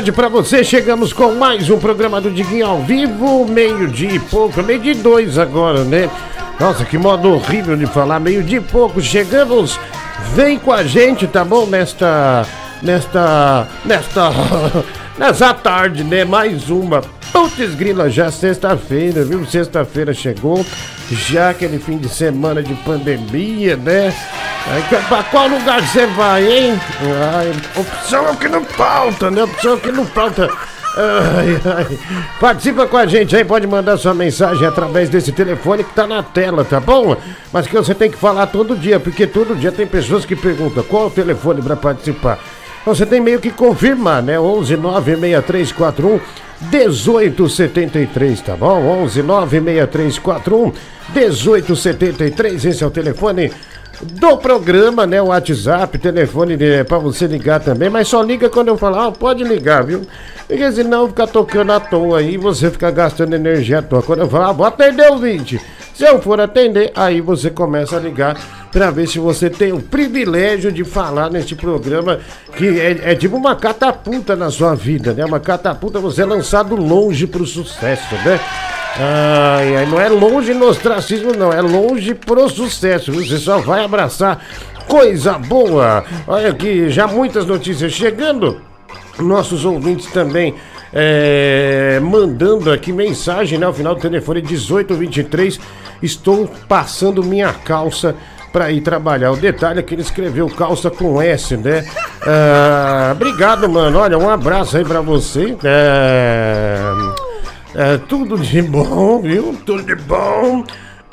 Tarde pra você. Chegamos com mais um programa do Diguinho ao vivo, meio-dia e pouco, meio de dois agora, né? Nossa, que modo horrível de falar, meio-dia e pouco. Chegamos, vem com a gente, tá bom? Nesta. Nesta. Nesta. Nessa tarde, né? Mais uma. Putz grila, já sexta-feira, viu? Sexta-feira chegou, já aquele fim de semana de pandemia, né? Aí, pra qual lugar você vai, hein? Ai, opção que não falta, né? Opção que não falta. Ai, ai. Participa com a gente aí, pode mandar sua mensagem através desse telefone que tá na tela, tá bom? Mas que você tem que falar todo dia, porque todo dia tem pessoas que perguntam qual o telefone para participar. Então você tem meio que confirmar, né? 11 96341 1873, tá bom? 11 96341 1873, esse é o telefone do programa, né? O WhatsApp, telefone né, para você ligar também, mas só liga quando eu falar, ah, pode ligar, viu? Porque senão fica tocando à toa aí, você fica gastando energia à toa. Quando eu falar, ah, vou atender o 20. Se eu for atender, aí você começa a ligar para ver se você tem o privilégio de falar neste programa que é, é tipo uma catapulta na sua vida, né? Uma catapulta, você é lançado longe pro sucesso, né? Ai, ai, não é longe no ostracismo, não, é longe pro sucesso. Você só vai abraçar coisa boa. Olha aqui, já muitas notícias chegando. Nossos ouvintes também é, mandando aqui mensagem, né? Ao final do telefone 1823. Estou passando minha calça para ir trabalhar. O detalhe é que ele escreveu calça com S, né? Ah, obrigado, mano. Olha, um abraço aí para você. É, é, tudo de bom, viu? Tudo de bom.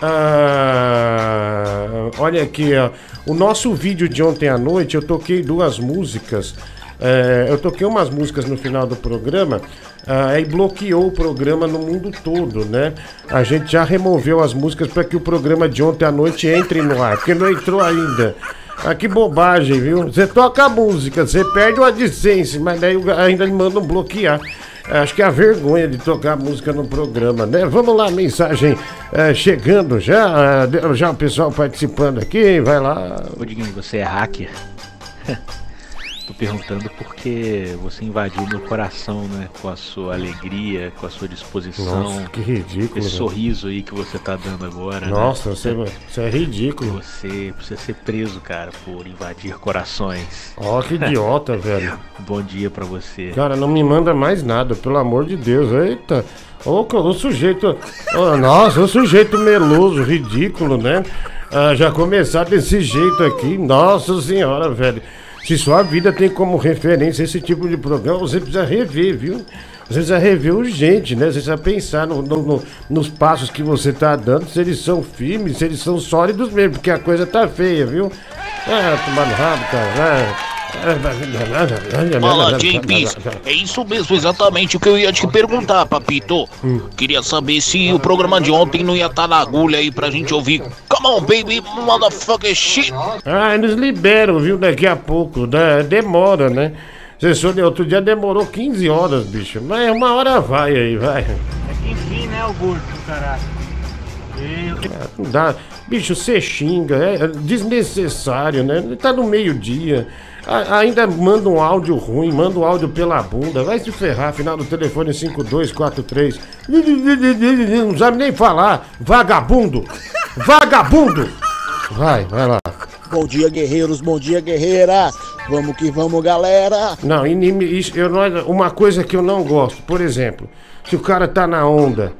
Ah, olha aqui, ó. O nosso vídeo de ontem à noite, eu toquei duas músicas. É, eu toquei umas músicas no final do programa ah, e bloqueou o programa no mundo todo, né? A gente já removeu as músicas para que o programa de ontem à noite entre no ar, porque não entrou ainda. Ah, que bobagem, viu? Você toca a música, você perde o AdSense, mas daí ainda me mandam bloquear. Acho que é a vergonha de tocar música no programa, né? Vamos lá, mensagem é, chegando já, é, já o pessoal participando aqui, vai lá. Ô Diguinho, você é hacker? Tô perguntando porque você invadiu meu coração, né? Com a sua alegria, com a sua disposição. Nossa, que ridículo. Esse sorriso aí que você tá dando agora. né? Nossa, né? você, você é ridículo. Você precisa ser preso, cara, por invadir corações. Ó, oh, que idiota, velho. Bom dia para você. Cara, não me manda mais nada, pelo amor de Deus. Eita. Oh, o sujeito. Oh, nossa, o sujeito meloso, ridículo, né? Ah, já começar desse jeito aqui. Nossa senhora, velho. Se sua vida tem como referência esse tipo de programa, você precisa rever, viu? Você precisa rever urgente, né? Você precisa pensar no, no, no, nos passos que você tá dando, se eles são firmes, se eles são sólidos mesmo, porque a coisa tá feia, viu? Ah, tomando rabo, cara. Ah. Fala, James. É isso mesmo, exatamente o que eu ia te perguntar, papito. Queria saber se o programa de ontem não ia estar tá na agulha aí pra gente ouvir. Come on, baby, motherfucker shit. Ah, eles liberam, viu, daqui a pouco. Né? Demora, né? Você outro dia demorou 15 horas, bicho. Mas uma hora vai aí, vai. É que enfim, né, o gordo do caralho. É, não dá. Bicho, você xinga, é desnecessário, né? Tá no meio-dia. Ainda manda um áudio ruim, manda um áudio pela bunda. Vai se ferrar, final do telefone 5243. Não sabe nem falar. Vagabundo! Vagabundo! Vai, vai lá. Bom dia, guerreiros. Bom dia, guerreira. Vamos que vamos, galera. Não, isso, eu não, uma coisa que eu não gosto, por exemplo, se o cara tá na onda,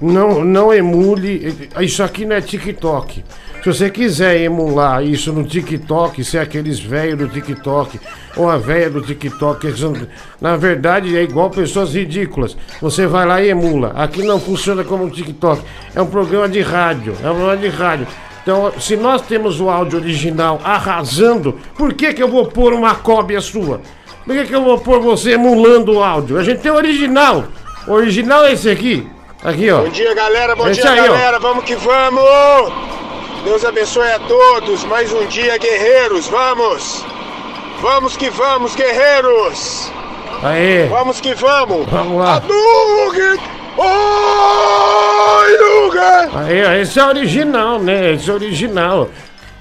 não, não emule. Isso aqui não é TikTok. Se você quiser emular isso no TikTok, ser aqueles velhos do TikTok ou a velha do TikTok, são, na verdade é igual pessoas ridículas. Você vai lá e emula. Aqui não funciona como um TikTok. É um programa de rádio. É um programa de rádio. Então, se nós temos o áudio original arrasando, por que, que eu vou pôr uma cópia sua? Por que, que eu vou pôr você emulando o áudio? A gente tem o original. O original é esse aqui. Aqui, ó. Bom dia, galera. Bom esse dia, aí, galera. Ó. Vamos que vamos! Deus abençoe a todos. Mais um dia, guerreiros. Vamos! Vamos que vamos, guerreiros! Aê! Vamos que vamos! Vamos lá! Hadouken! Oi, Luga! Aí, esse é original, né? Esse é original.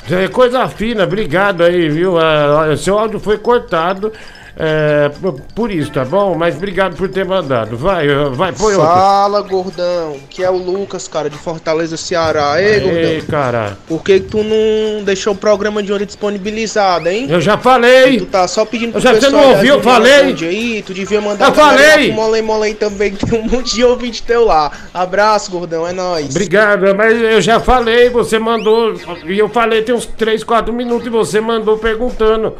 É coisa fina, obrigado aí, viu? Ah, seu áudio foi cortado É, por isso, tá bom? Mas obrigado por ter mandado. Vai, vai, põe outro. Fala, gordão. Que é o Lucas, cara, de Fortaleza, Ceará. Ei, Ei, gordão. cara. Por que, tu não deixou o programa de ontem disponibilizado, hein? Eu já falei. Tu tá só pedindo pro Já você pessoal não da ouviu, eu falei. Aí, tu devia mandar Eu falei. Molém Molém também, que tem um monte de ouvinte teu lá. Abraço, gordão, é nóis. Obrigado, mas eu já falei, você mandou. E eu falei tem uns 3, 4 minutos e você mandou perguntando.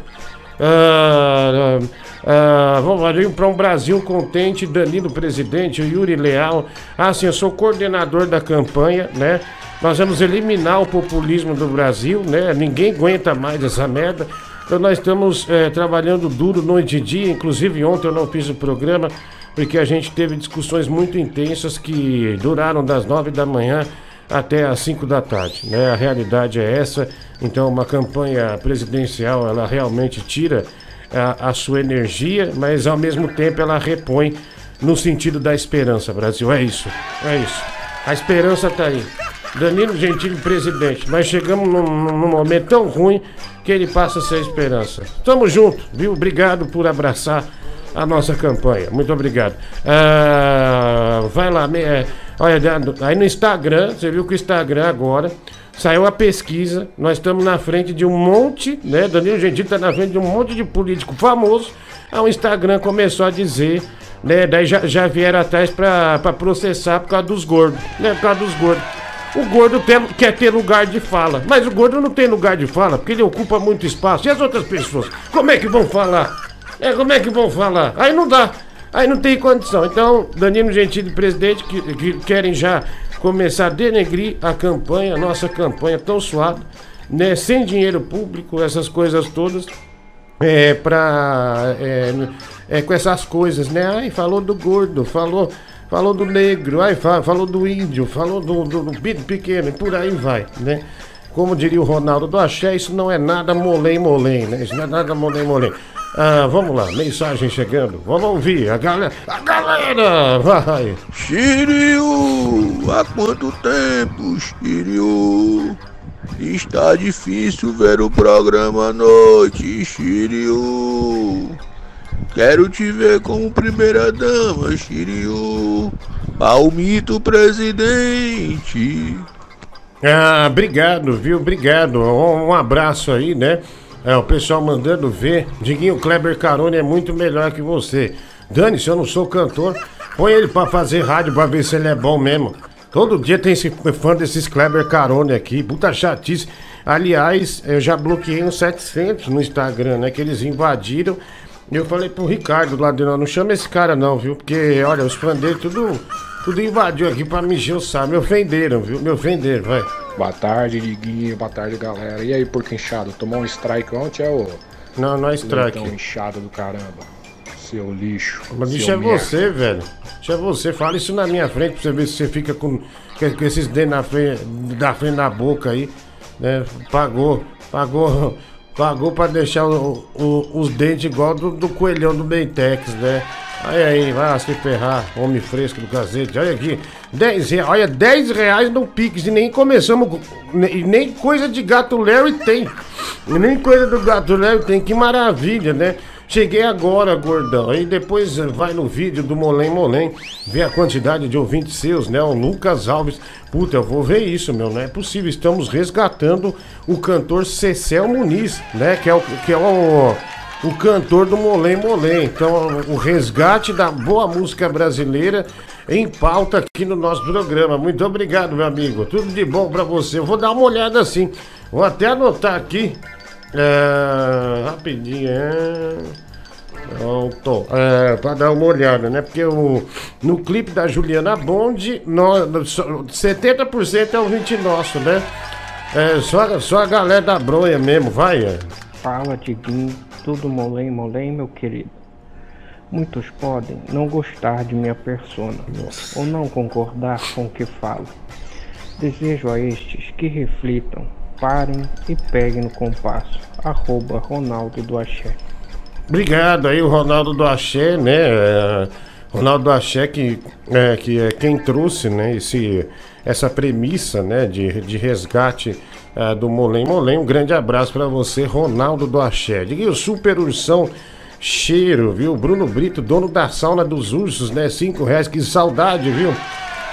Ah, ah, vamos ali para um Brasil contente, Danilo presidente, Yuri Leal. Ah, sim, eu sou coordenador da campanha, né? Nós vamos eliminar o populismo do Brasil, né? Ninguém aguenta mais essa merda. Então nós estamos eh, trabalhando duro noite e dia. Inclusive ontem eu não fiz o programa porque a gente teve discussões muito intensas que duraram das nove da manhã até às 5 da tarde. Né? A realidade é essa. Então, uma campanha presidencial ela realmente tira a, a sua energia, mas ao mesmo tempo ela repõe no sentido da esperança, Brasil. É isso, é isso. A esperança está aí. Danilo Gentili presidente, mas chegamos num, num momento tão ruim que ele passa a ser a esperança. Tamo junto, viu? Obrigado por abraçar a nossa campanha. Muito obrigado. Ah, vai lá, é, olha, aí no Instagram, você viu que o Instagram agora saiu a pesquisa. Nós estamos na frente de um monte, né? Danilo Gentili está na frente de um monte de político famoso. Aí o Instagram começou a dizer, né? Daí já, já vieram atrás para processar por causa dos gordos, né? Por causa dos gordos. O gordo tem- quer ter lugar de fala, mas o gordo não tem lugar de fala porque ele ocupa muito espaço. E as outras pessoas? Como é que vão falar? É, como é que vão falar? Aí não dá. Aí não tem condição. Então, Danilo Gentili, presidente, que, que querem já começar a denegrir a campanha, a nossa campanha tão suada, né? Sem dinheiro público, essas coisas todas. É, pra. É, é, com essas coisas, né? Ai, falou do gordo, falou, falou do negro, ai, fa- falou do índio, falou do, do, do pe- pequeno, e por aí vai, né? Como diria o Ronaldo do Axé, isso não é nada molém molém, né? Isso não é nada molém molém. Ah, vamos lá, mensagem chegando. Vamos ouvir, a galera. A galera! Vai! Shiryu, há quanto tempo, Shiryu? Está difícil ver o programa à noite, Shiryu. Quero te ver como primeira dama, Shiryu. Palmito presidente. Ah, obrigado, viu? Obrigado. Um, abraço aí, né? É, o pessoal mandando ver. Diguinho Kleber Carone é muito melhor que você. Dani, se eu não sou cantor, põe ele pra fazer rádio pra ver se ele é bom mesmo. Todo dia tem esse fã desses Kleber Carone aqui. Puta chatice. Aliás, eu já bloqueei uns 700 no Instagram, né? Que eles invadiram. E eu falei pro Ricardo lá de lá, não chama esse cara não, viu? Porque, olha, os fãs dele tudo, tudo invadiu aqui pra me encher o saco. Me ofenderam, viu? Me ofenderam, vai. Boa tarde, Diguinho. Boa tarde, galera. E aí, porco inchado? Tomou um strike ontem, é o Não, não é strike. leitão inchado do caramba? Seu lixo. Mas seu é merda. você, velho. Isso é você. Fala isso na minha frente pra você ver se você fica com, com com esses dentes na frente, da frente na boca aí. Né? Pagou. Pagou. Pagou pra deixar o- o- os dentes igual do, do coelhão do Bentex, né? Aí aí, vai se ferrar, homem fresco do cacete. Olha aqui, 10 reais, olha, 10 reais no Pix e nem começamos, com- e nem coisa de gato Larry tem. Nem coisa do gato Larry tem, que maravilha, né? Cheguei agora, gordão. Aí depois eh, vai no vídeo do Molém Molém, vê a quantidade de ouvintes seus, né? O Lucas Alves. Puta, eu vou ver isso, meu. Não é possível. Estamos resgatando o cantor Cecel Muniz, né? Que é o, que é o, o cantor do Molém Molém. Então, o resgate da boa música brasileira em pauta aqui no nosso programa. Muito obrigado, meu amigo. Tudo de bom pra você. Eu vou dar uma olhada assim. Vou até anotar aqui. É, rapidinho, é. Pronto. É, pra dar uma olhada, né? Porque o, no clipe da Juliana Bond, no, só- 70% é ouvinte nosso, né? É, só, só a galera da bronha mesmo, vai. é. Fala, Diguinho, tudo molém, molém, meu querido. Muitos podem não gostar de minha persona ou não concordar com o que falo. Desejo a estes que reflitam, parem e peguem no compasso. Arroba Ronaldo do Axé. Obrigado aí, o Ronaldo do Axé, né? É, Ronaldo do Axé, que é, que é quem trouxe, né? Esse, essa premissa, né? De, de resgate é, do Molém Molém. Um grande abraço pra você, Ronaldo do Axé. Aí, o Super Ursão cheiro, viu? Bruno Brito, dono da sauna dos ursos, né? Cinco reais, que saudade, viu?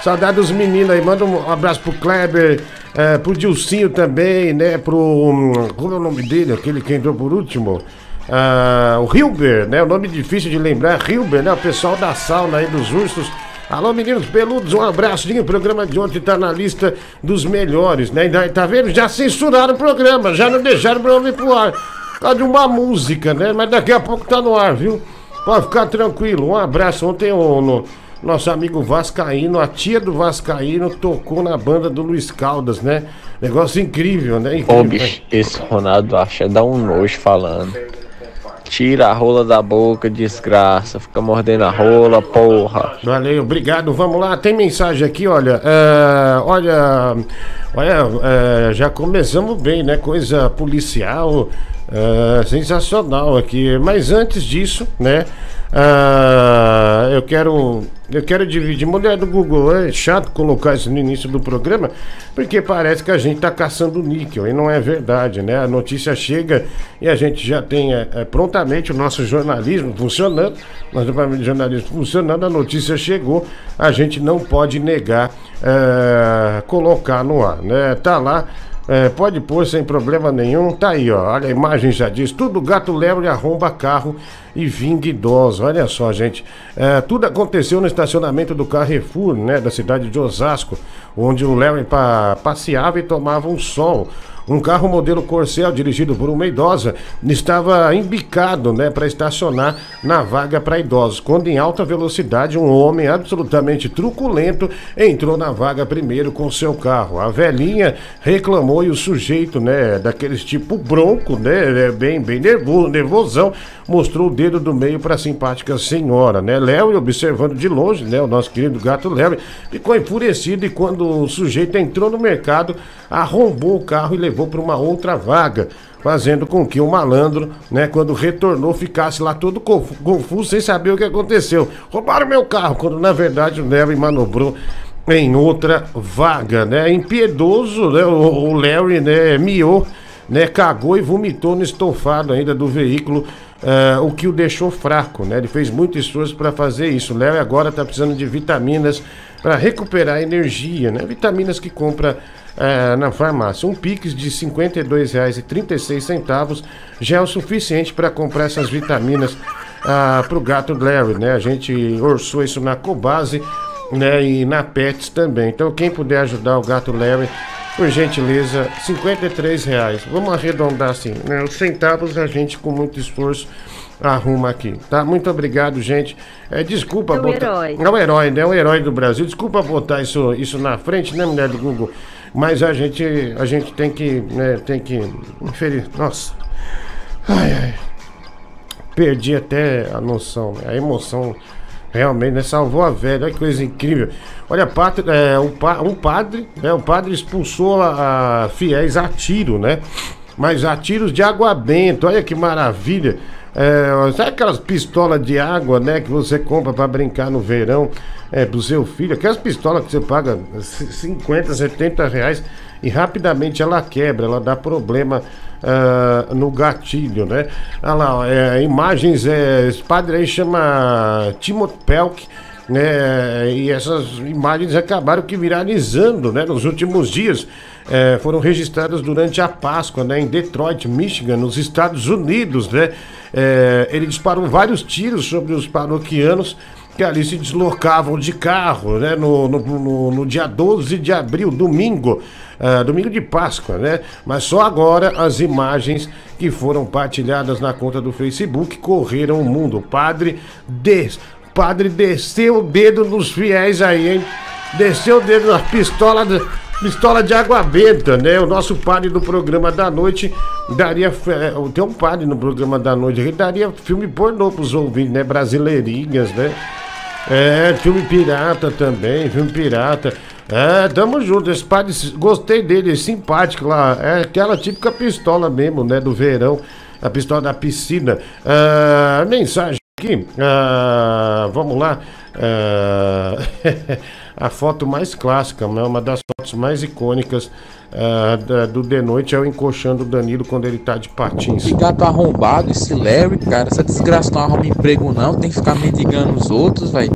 Saudade dos meninos aí. Manda um abraço pro Kleber, é, pro Dilcinho também, né? Pro. hum, Como é o nome dele? Aquele que entrou por último? Ah, o Hilber, né? O nome difícil de lembrar. Hilber, né? O pessoal da sauna aí dos ursos. Alô, meninos peludos, um abraço. O programa de ontem tá na lista dos melhores, né? E Tá vendo? Já censuraram o programa, já não deixaram pra ouvir pro ar. Por causa de uma música, né? Mas daqui a pouco tá no ar, viu? Pode ficar tranquilo. Um abraço. Ontem o no- nosso amigo Vascaíno, a tia do Vascaíno, tocou na banda do Luiz Caldas, né? Negócio incrível, né? Incrível, Ô bicho, esse Ronaldo acha dá um nojo falando. Tira a rola da boca, desgraça. Fica mordendo a rola, porra. Valeu, obrigado. Vamos lá, tem mensagem aqui, olha. é, olha, olha, é, já começamos bem, né? Coisa policial, é, sensacional aqui. Mas antes disso, né? Ah, eu quero, eu quero dividir. Mulher do Google, é chato colocar isso no início do programa, porque parece que a gente tá caçando níquel e não é verdade, né? A notícia chega e a gente já tem é, é, prontamente o nosso jornalismo funcionando, nosso departamento de jornalismo funcionando, a notícia chegou, a gente não pode negar é, colocar no ar, né? Tá lá. É, pode pôr sem problema nenhum, tá aí, ó. Olha, a imagem já diz: tudo gato lebre arromba carro e vinga idosa. Olha só, gente. É, tudo aconteceu no estacionamento do Carrefour, né, da cidade de Osasco, onde o pa passeava e tomava um sol. Um carro modelo Corcel dirigido por uma idosa estava embicado, né, para estacionar na vaga para idosos. Quando em alta velocidade, um homem absolutamente truculento entrou na vaga primeiro com seu carro. A velhinha reclamou e o sujeito, né, daqueles tipo bronco, né, é bem bem nervoso, nervosão, mostrou o dedo do meio para a simpática senhora, né? Léo, observando de longe, né, o nosso querido gato Léo, ficou enfurecido e quando o sujeito entrou no mercado, arrombou o carro e levou para uma outra vaga, fazendo com que o malandro, né, quando retornou, ficasse lá todo confu- confuso, sem saber o que aconteceu. Roubaram meu carro, quando na verdade o Léo manobrou em outra vaga, né? Impiedoso, né? O, Larry, né, miou, né, cagou e vomitou no estofado ainda do veículo, eh, o que o deixou fraco, né? Ele fez muito esforço para fazer isso. O Larry agora está precisando de vitaminas para recuperar energia, né? Vitaminas que compra eh, na farmácia. Um Pix de R$ 52,36 já é o suficiente para comprar essas vitaminas para o gato Larry, né? A gente orçou isso na Cobase né, e na Pets também. Então, quem puder ajudar o gato Larry, por gentileza, 53 reais. Vamos arredondar assim, né? Os centavos a gente, com muito esforço, arruma aqui, tá? Muito obrigado, gente. É, desculpa É herói. É o herói, né? É o herói do Brasil. Desculpa botar isso, isso na frente, né, mulher do Google? Mas a gente, a gente tem que, né, tem que... Infeliz... Nossa. Ai, ai. Perdi até a noção, né? a emoção realmente, né? Salvou a velha, olha que coisa incrível. Olha, padre, é, um, um padre, né? O padre expulsou a, a fiéis a tiro, né? Mas a tiros de água benta, olha que maravilha. É, sabe aquelas pistolas de água, né? Que você compra para brincar no verão é, pro seu filho? Aquelas pistolas que você paga c- 50, 70 reais e rapidamente ela quebra, ela dá problema ah, no gatilho, né? Olha lá, é, imagens, é, esse padre aí chama Timothy Pelk, né? E essas imagens acabaram que viralizando, né? Nos últimos dias. É, foram registradas durante a Páscoa, né? Em Detroit, Michigan, nos Estados Unidos, né? É, ele disparou vários tiros sobre os paroquianos que ali se deslocavam de carro, né? No, no, no- no dia 12 de abril, domingo, ah, domingo de Páscoa, né? Mas só agora as imagens que foram partilhadas na conta do Facebook correram o mundo. O padre, des, padre desceu o dedo nos fiéis aí, hein? Desceu o dedo na pistola, de- pistola de água benta, né? O nosso padre do programa da noite daria. Tem um padre no programa da noite, ele daria filme pornô pros ouvintes, né? Brasileirinhas, né? É, filme pirata também, filme pirata. É, tamo junto. Esse padre, gostei dele, simpático lá. É aquela típica pistola mesmo, né? Do verão. A pistola da piscina. Ah, mensagem. Aqui. Ah, vamos lá. Ah, a foto mais clássica, né? uma das fotos mais icônicas ah, da- do De Noite é o encoxando o Danilo quando ele tá de patins. Esse gato arrombado, esse Larry, cara, essa desgraça não arruma emprego não, tem que ficar mendigando os outros, velho.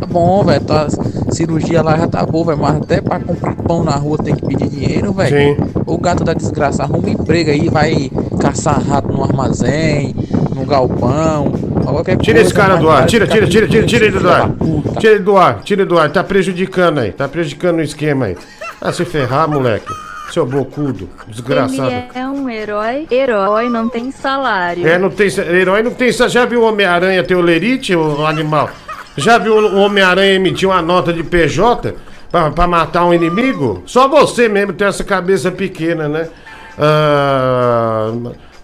Tá bom, velho, tua cirurgia lá já tá boa, velho, mas até pra comprar pão na rua tem que pedir dinheiro, velho. O gato da desgraça arruma emprego aí, vai caçar rato no armazém, no galpão, qualquer Tira esse cara mas do ar, tira, tira, tira, tira, tira ele do ar. Tira ele do ar, tira ele do ar. Tá prejudicando aí, tá prejudicando o esquema aí. Ah, se ferrar, moleque. Seu bocudo, desgraçado. Ele é um herói. Herói não tem salário. É, não tem. Herói não tem. Já viu o Homem-Aranha ter o lerite, o animal? Já viu o Homem-Aranha emitir uma nota de PJ pra, pra matar um inimigo? Só você mesmo tem essa cabeça pequena, né? Ah,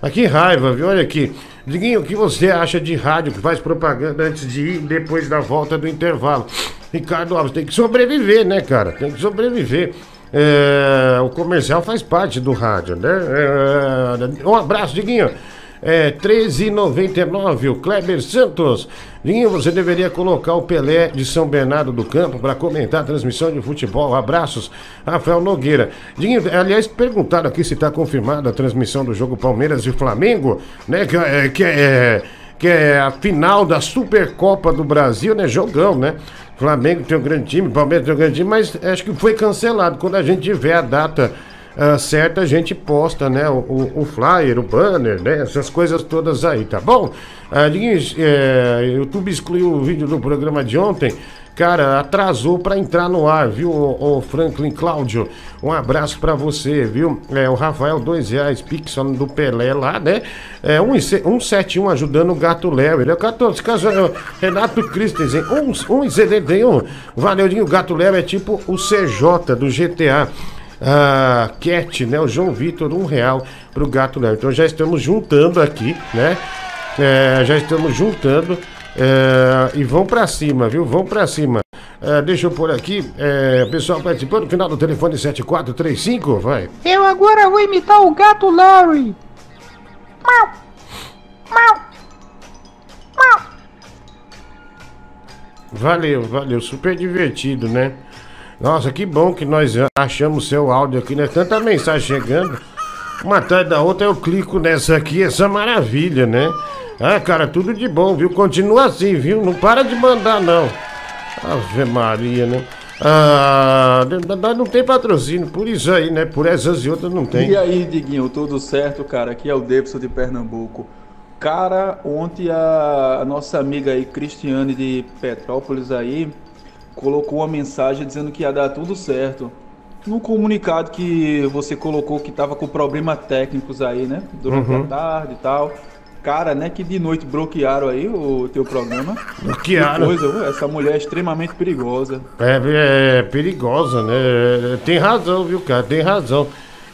mas que raiva, viu? Olha aqui. Diguinho, o que você acha de rádio que faz propaganda antes de ir depois da volta do intervalo? Ricardo Alves, tem que sobreviver, né, cara? Tem que sobreviver. É, o comercial faz parte do rádio, né? É, um abraço, Diguinho. É 13,99 o Kleber Santos. Diguinho, você deveria colocar o Pelé de São Bernardo do Campo para comentar a transmissão de futebol. Abraços, Rafael Nogueira. Diguinho, aliás, perguntaram aqui se está confirmada a transmissão do jogo Palmeiras e Flamengo, né? Que é, que é, que é a final da Supercopa do Brasil, né? Jogão, né? Flamengo tem um grande time, Palmeiras tem um grande time, mas acho que foi cancelado. Quando a gente tiver a data ah, certa, a gente posta, né? O, o- o flyer, o banner, né? Essas coisas todas aí, tá bom? Ah, Diguinho, é, YouTube excluiu o vídeo do programa de ontem. Cara, atrasou pra entrar no ar, viu, o, Franklin Cláudio? Um abraço pra você, viu? É, o Rafael, dois reais, Pixel do Pelé lá, né? É, 171 ajudando o Gato Léo. Ele é o 14, caso é Renato Christensen, 171. Valeu, Dinho. O Gato Léo é tipo o CJ do GTA. Ah, Cat, né? O João Vitor, um real pro Gato Léo. Então já estamos juntando aqui, né? É, já estamos juntando é, e vão pra cima, viu? Vão pra cima. É, deixa eu pôr aqui, é, pessoal participando, final do telefone 7435, vai. Eu agora vou imitar o gato Larry. Mau. Mau. Mau. Valeu, valeu, super divertido, né? Nossa, que bom que nós achamos seu áudio aqui, né? Tanta mensagem chegando. Uma atrás da outra eu clico nessa aqui, essa maravilha, né? Ah, cara, tudo de bom, viu? Continua assim, viu? Não para de mandar, não. Ave Maria, né? Ah, não tem patrocínio, por isso aí, né? Por essas e outras não tem. E aí, Diguinho, tudo certo, cara? Aqui é o Davidson de Pernambuco. Cara, ontem a nossa amiga aí, Cristiane de Petrópolis aí, colocou uma mensagem dizendo que ia dar tudo certo. No comunicado que você colocou que tava com problemas técnicos aí, né? Durante Uhum. a tarde e tal. Cara, né? Que de noite bloquearam aí o teu programa. Bloquearam. Que coisa, essa mulher é extremamente perigosa. É, é perigosa, né? Tem razão, viu, cara? Tem razão.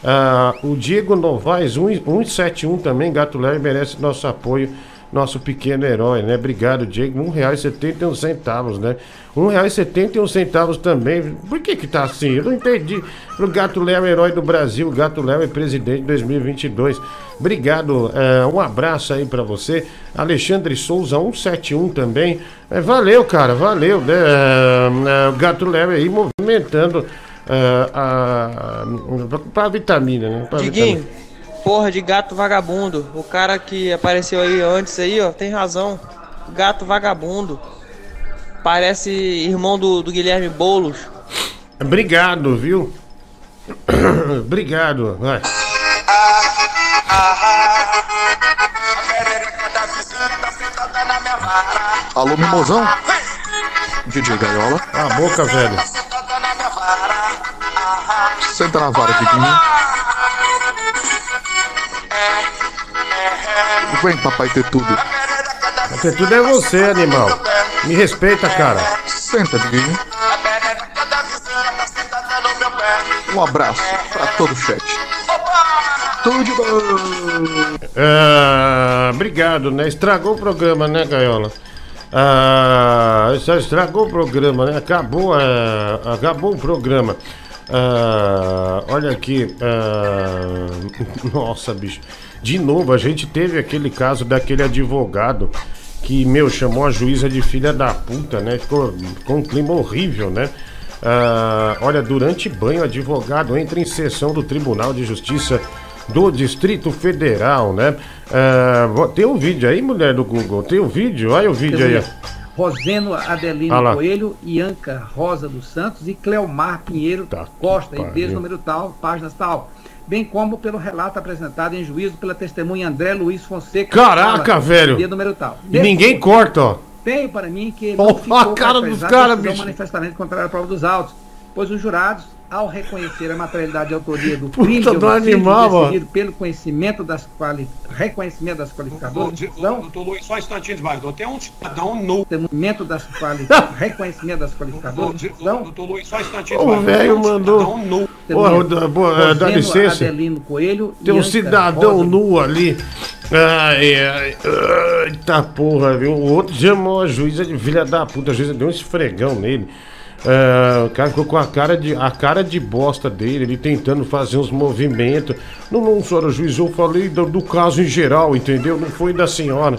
Ah, o Diego Novaes, 171 também, Gato Leve, merece nosso apoio, nosso pequeno herói, né? Obrigado, Diego. R$ 1,71 centavos, né? R$ 1,71 centavos também. Por que que tá assim? Eu não entendi. O Gato Léo, herói do Brasil, o Gato Léo é presidente de 2022. Obrigado, é, um abraço aí pra você. Alexandre Souza, 171 também. É, valeu, cara, valeu, né? É, é, o Gato Léo aí movimentando é, a, pra vitamina, né? Pra Diguinho, vitamina. Porra de gato vagabundo. O cara que apareceu aí antes aí, ó, tem razão. Gato vagabundo. Parece irmão do, do Guilherme Boulos. Obrigado, viu? Obrigado. Vai. Alô, mimosão? DJ Gaiola. A boca, velho. Senta na vara, Diguinho. Vem, papai, ter tudo. Até tudo é você, animal. Me respeita, cara. Senta, Diguinho. Um abraço pra todo o chat. Tudo de bom. Ah, obrigado, né? Estragou o programa, né, Gaiola? Ah, só estragou o programa, né? Acabou, ah, acabou o programa. Ah, olha aqui. ah, nossa, bicho. De novo, a gente teve aquele caso daquele advogado que, meu, chamou a juíza de filha da puta, né? Ficou, ficou um clima horrível, né? Ah, olha, durante banho, advogado entra em sessão do Tribunal de Justiça do Distrito Federal, né? Ah, tem um vídeo aí, mulher do Google? Tem um vídeo? Olha o vídeo aí. Roseno Adelino Ah. Coelho, Ianca Rosa dos Santos e Cleomar Pinheiro Costa, pariu. IDs número tal, páginas tal. Bem como pelo relato apresentado em juízo pela testemunha André Luiz Fonseca. Caraca, Fala, velho. ID número tal. E ninguém corta, ó. Tenho para mim que Ó, não ficou a cara dos caras, bicho. manifestamente contrária à prova dos autos, pois os jurados, ao reconhecer a materialidade e autoria do Puta crime de do animal, pelo conhecimento das quali... reconhecimento das qualificadoras, Doutor Luiz, só um instantinho demais. Tem um cidadão nu. Reconhecimento das quali... reconhecimento das qualificadoras, não, Doutor Luiz, só um instantinho O demais. velho Tem um mandou. nu. Dá- boa, dá licença. Adelino Coelho, Tem um cidadão Rosa nu ali. Ai, ai, eita porra, viu? O outro chamou a juíza de filha da puta. A juíza deu um esfregão nele. Ah, o cara ficou com a cara, de, a cara de bosta dele, ele tentando fazer uns movimentos. Não, não, senhora juiz, eu falei do, do caso em geral, entendeu? Não foi da senhora.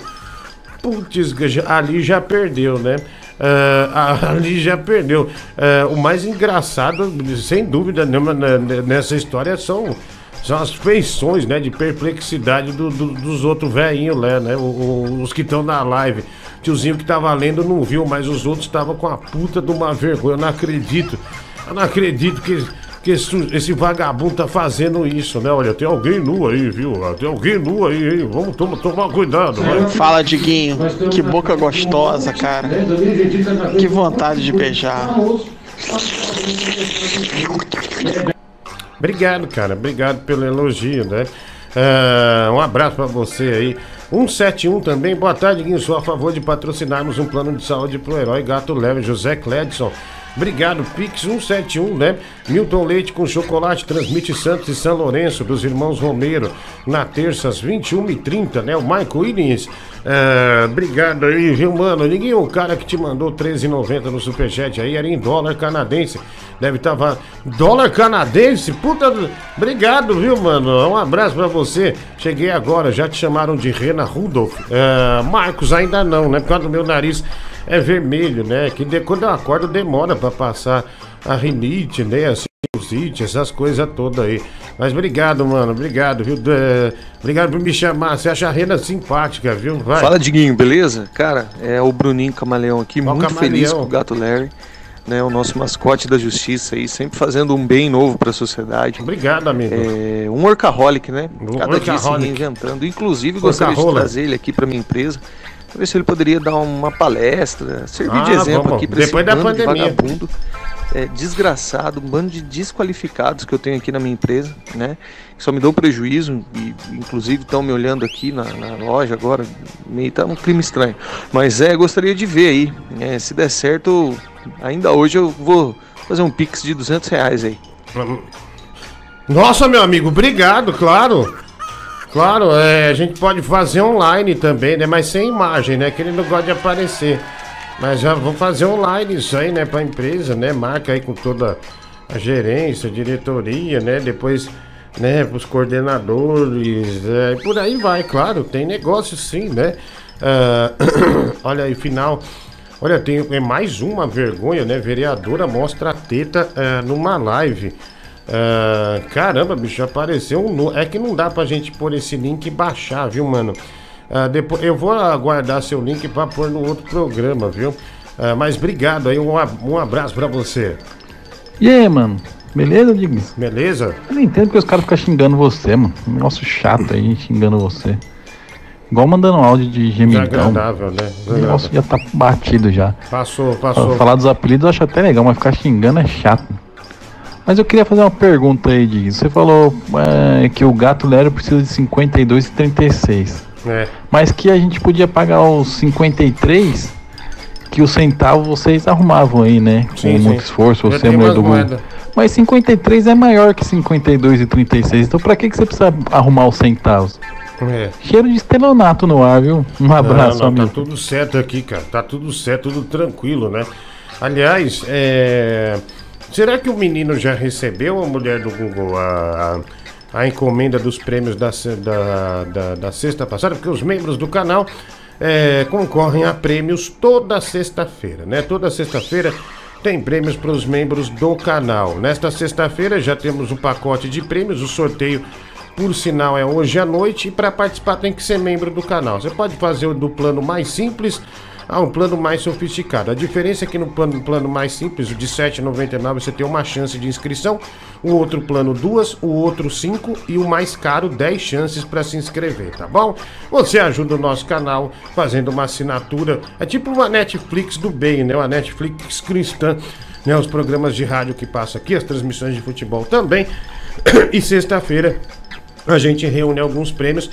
Putz, ali já perdeu, né? Ah, ali já perdeu. Ah, o mais engraçado, sem dúvida nenhuma, né, nessa história são, são as feições, né? De perplexidade do- do- dos outros velhinhos lá, né? Os que estão na live. Tiozinho que tava lendo não viu, mas os outros estavam com a puta de uma vergonha. Eu não acredito. Eu não acredito que, que esse, esse vagabundo tá fazendo isso, né? Olha, tem alguém nu aí, viu? Tem alguém nu aí, hein? Vamos tomar, tomar cuidado. vai. Fala, Diguinho. Que boca gostosa, cara. Que vontade de beijar. Obrigado, cara. Obrigado pelo elogio, né? Ah, um abraço pra você aí. 171 também. Boa tarde, Guinho. Sou a favor de patrocinarmos um plano de saúde pro herói Gato Leve, José Cledson. Obrigado, Pix 171, né? Milton Leite com chocolate, transmite Santos e São Lourenço, dos irmãos Romero, na terça às 21h30, né? O Michael Williams. ah, obrigado aí, viu, mano? Ninguém, o cara que te mandou 13,90 no superchat aí era em dólar canadense. Deve estar. Dólar canadense? Puta. do- Obrigado, viu, mano? Um abraço pra você. Cheguei agora, já te chamaram de Rena Rudolph. Ah, Marcos, ainda não, né? Por causa do meu nariz é vermelho, né? Que de- quando eu acordo demora pra passar a rinite, né? A sinusite, essas coisas todas aí. Mas obrigado, mano. Obrigado, viu? É, obrigado por me chamar. Você acha a Rena simpática, viu? Vai. Fala, Diguinho, beleza? Cara, é o Bruninho Camaleão aqui, Ó, muito Camaleão. feliz com o Gato Larry, né? O nosso mascote da justiça aí, sempre fazendo um bem novo pra sociedade. Obrigado, amigo. É, um workaholic, né? Cada dia se workaholic. reinventando. Inclusive, gostaria de trazer ele aqui pra minha empresa, pra ver se ele poderia dar uma palestra, servir de Ah, exemplo vamos. aqui Depois esse da bando de pandemia. vagabundo é, desgraçado, um bando de desqualificados que eu tenho aqui na minha empresa, né? Que só me dão prejuízo e, inclusive, estão me olhando aqui na, na loja agora. Meio tá um clima estranho. Mas é, gostaria de ver aí. né? Se der certo, ainda hoje eu vou fazer um pix de 200 reais aí. Nossa, meu amigo, obrigado, claro. Claro, é, a gente pode fazer online também, né? Mas sem imagem, né? Que ele não gosta de aparecer. Mas já vou fazer online isso aí, né? Pra empresa, né? Marca aí com toda a gerência, diretoria, né? Depois, né? Pros coordenadores, é, por aí vai, claro. Tem negócio sim, né? Ah, olha aí, final. Olha, tem é mais uma vergonha, né? Vereadora mostra a teta ah, numa live. Ah, caramba, bicho, apareceu um. É que não dá pra gente pôr esse link e baixar, viu, mano? Ah, depois, eu vou aguardar seu link pra pôr no outro programa, viu? Ah, mas obrigado aí, um, um abraço pra você. E aí, mano? Beleza, Digno? Beleza? Eu não entendo porque os caras ficam xingando você, mano. Um negócio chato aí, xingando você. Igual mandando áudio de gemidão. Desagradável, né? O negócio já tá batido já. Passou, passou. Falar dos apelidos eu acho até legal, mas ficar xingando é chato. Mas eu queria fazer uma pergunta aí, Digno. Você falou é, que o gato Lero precisa de 52 e 36. É. Mas que a gente podia pagar os 53 que o centavo vocês arrumavam aí, né? Sim, Com sim. muito esforço, você, mulher umas do moedas. Mas 53 é maior que 52 e 36. Então pra que, que você precisa arrumar os centavos? É. Cheiro de estelionato no ar, viu? Um abraço, não, não, amigo. Tá tudo certo aqui, cara. Tá tudo certo, tudo tranquilo, né? Aliás, é... será que o menino já recebeu, a mulher do Google, a, a, a encomenda dos prêmios da, da, da, da sexta passada? Porque os membros do canal é, concorrem a prêmios toda sexta-feira, né? Toda sexta-feira tem prêmios para os membros do canal. Nesta sexta-feira já temos o pacote de prêmios, o sorteio por sinal é hoje à noite e para participar tem que ser membro do canal. Você pode fazer o do plano mais simples a um plano mais sofisticado. A diferença é que no plano, plano mais simples, o de R$ 7,99, você tem uma chance de inscrição, o outro plano duas, o outro cinco e o mais caro 10 chances para se inscrever, tá bom? Você ajuda o nosso canal fazendo uma assinatura, é tipo uma Netflix do bem, né? Uma Netflix cristã, né? Os programas de rádio que passam aqui, as transmissões de futebol também. E sexta-feira a gente reúne alguns prêmios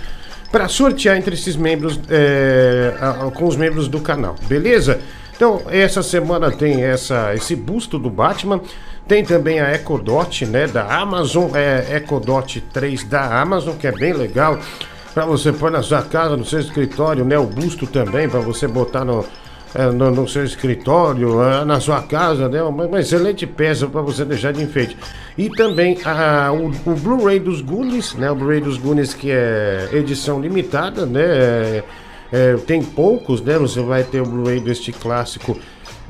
para sortear entre esses membros, é, com os membros do canal, beleza? Então, essa semana tem essa, esse busto do Batman, tem também a Ecodot, né, da Amazon, é Ecodot 3 da Amazon, que é bem legal, para você pôr na sua casa, no seu escritório, né, o busto também, para você botar no, no, no seu escritório, é, na sua casa, né? Uma, uma excelente peça para você deixar de enfeite. E também a, o, o Blu-ray dos Goonies, né? O Blu-ray dos Goonies que é edição limitada, né? É, é, tem poucos, né? Você vai ter o Blu-ray deste clássico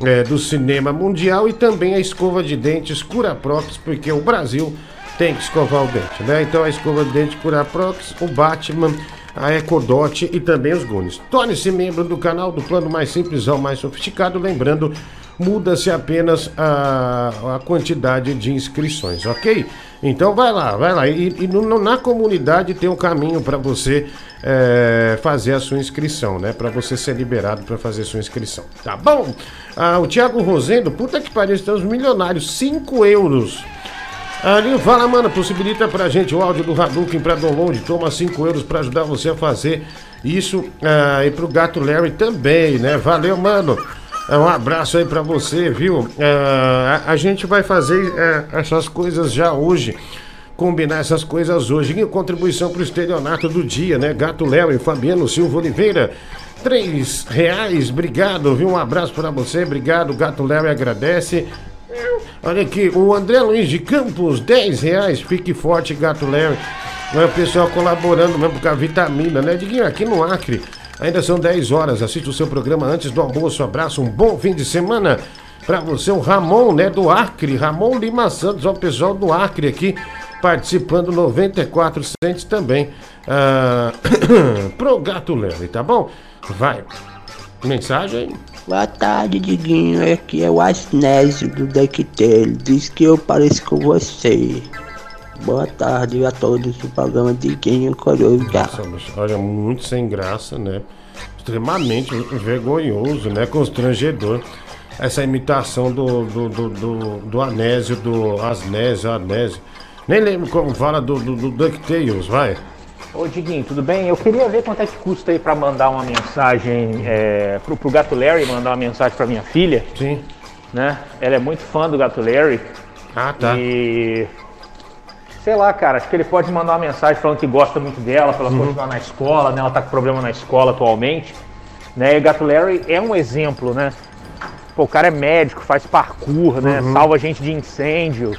é, do cinema mundial e também a escova de dentes Curaprox, porque o Brasil tem que escovar o dente, né? Então a escova de dente Curaprox, o Batman, a Ecodot e também os Goonies. Torne-se membro do canal do plano mais simples ao mais sofisticado, lembrando, muda-se apenas a, a quantidade de inscrições, ok? Então vai lá, vai lá. E, e no- na comunidade tem um caminho para você é, fazer a sua inscrição, né? Para você ser liberado para fazer sua inscrição, tá bom? Ah, o Thiago Rosendo, puta que pariu, estamos milionários, 5 euros. Ali, fala, mano, possibilita pra gente o áudio do Hadouken pra download. Toma 5 euros pra ajudar você a fazer isso. ah, e pro gato Larry também, né? Valeu, mano. Ah, Um abraço aí pra você, viu? Ah, a, a gente vai fazer eh, essas coisas já hoje. Combinar essas coisas hoje. E contribuição pro estelionato do dia, né? Gato Léo e Fabiano Silva Oliveira. Três reais, obrigado, viu? Um abraço pra você, obrigado. Gato Léo agradece. Olha aqui, o André Luiz de Campos, 10 reais, fique forte, gato leve. O pessoal colaborando mesmo com a vitamina, né? Diguinho, aqui no Acre, ainda são 10 horas. Assiste o seu programa antes do almoço. Abraço, um bom fim de semana pra você. O Ramon, né, do Acre, Ramon Lima Santos, o pessoal do Acre aqui participando 94 centes também ah, pro gato leve, tá bom? Vai. Mensagem? Boa tarde, Diguinho. Aqui é o Asnésio do DuckTale. Diz que eu pareço com você. Boa tarde a todos do programa Diguinho Coruja. Olha, muito sem graça, né? Extremamente vergonhoso, né? Constrangedor. Essa imitação do, do, do, do, do Anésio, do Asnésio, Anésio. Nem lembro como fala do, do, do DuckTales, vai. Ô Diguinho, tudo bem? Eu queria ver quanto é que custa aí pra mandar uma mensagem é, pro, pro Gato Larry, mandar uma mensagem pra minha filha. Sim. Né? Ela é muito fã do Gato Larry. Ah, tá. E. Sei lá, cara, acho que ele pode mandar uma mensagem falando que gosta muito dela, pra ela Uhum. continuar na escola, né? Ela tá com problema na escola atualmente. Né? E o Gato Larry é um exemplo, né? Pô, o cara é médico, faz parkour, né? Uhum. Salva gente de incêndio.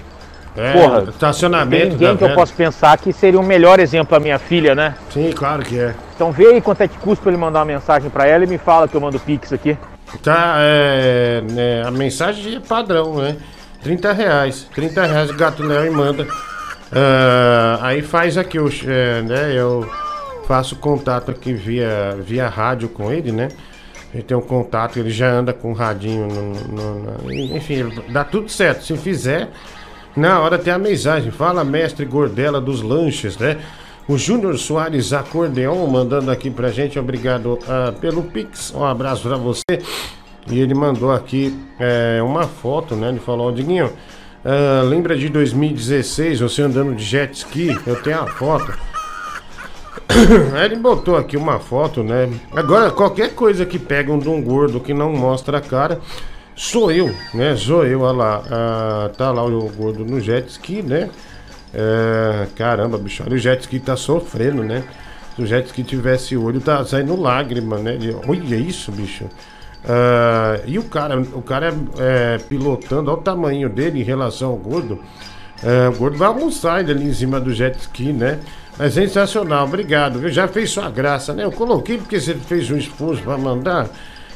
É, Porra, estacionamento tem ninguém que eu posso pensar que seria o melhor exemplo pra minha filha, né? Sim, claro que é. Então vê aí quanto é que custa pra ele mandar uma mensagem pra ela e me fala que eu mando o Pix aqui. Tá, é, né, a mensagem é padrão, né? 30 reais. 30 reais o gato Léo e manda. Ah, aí faz aqui, eu, é, né? Eu faço contato aqui via, via rádio com ele, né? Ele tem um contato, ele já anda com o radinho. no- no- na- enfim, dá tudo certo. Se fizer, na hora tem a mensagem. Fala, mestre Gordela dos lanches, né? O Júnior Soares Acordeon mandando aqui pra gente. Obrigado ah, pelo Pix. Um abraço pra você. E ele mandou aqui é, uma foto, né? Ele falou, "Ó, Diguinho, ah, lembra de 2016, você andando de jet ski? Eu tenho a foto. Ele botou aqui uma foto, né? Agora, qualquer coisa que pegam de um gordo que não mostra a cara, sou eu, né? Sou eu, olha lá. Ah, tá lá o gordo no jet ski, né? É, caramba, bicho, olha o jet ski tá sofrendo, né? Se o jet ski tivesse olho, tá saindo lágrima, né? Olha isso, bicho. Ah, e o cara, o cara é, é, pilotando, olha o tamanho dele em relação ao gordo. É, o gordo vai almoçar ali em cima do jet ski, né? Mas sensacional, obrigado. viu? Já fez sua graça, né? Eu coloquei porque você fez um esforço para mandar.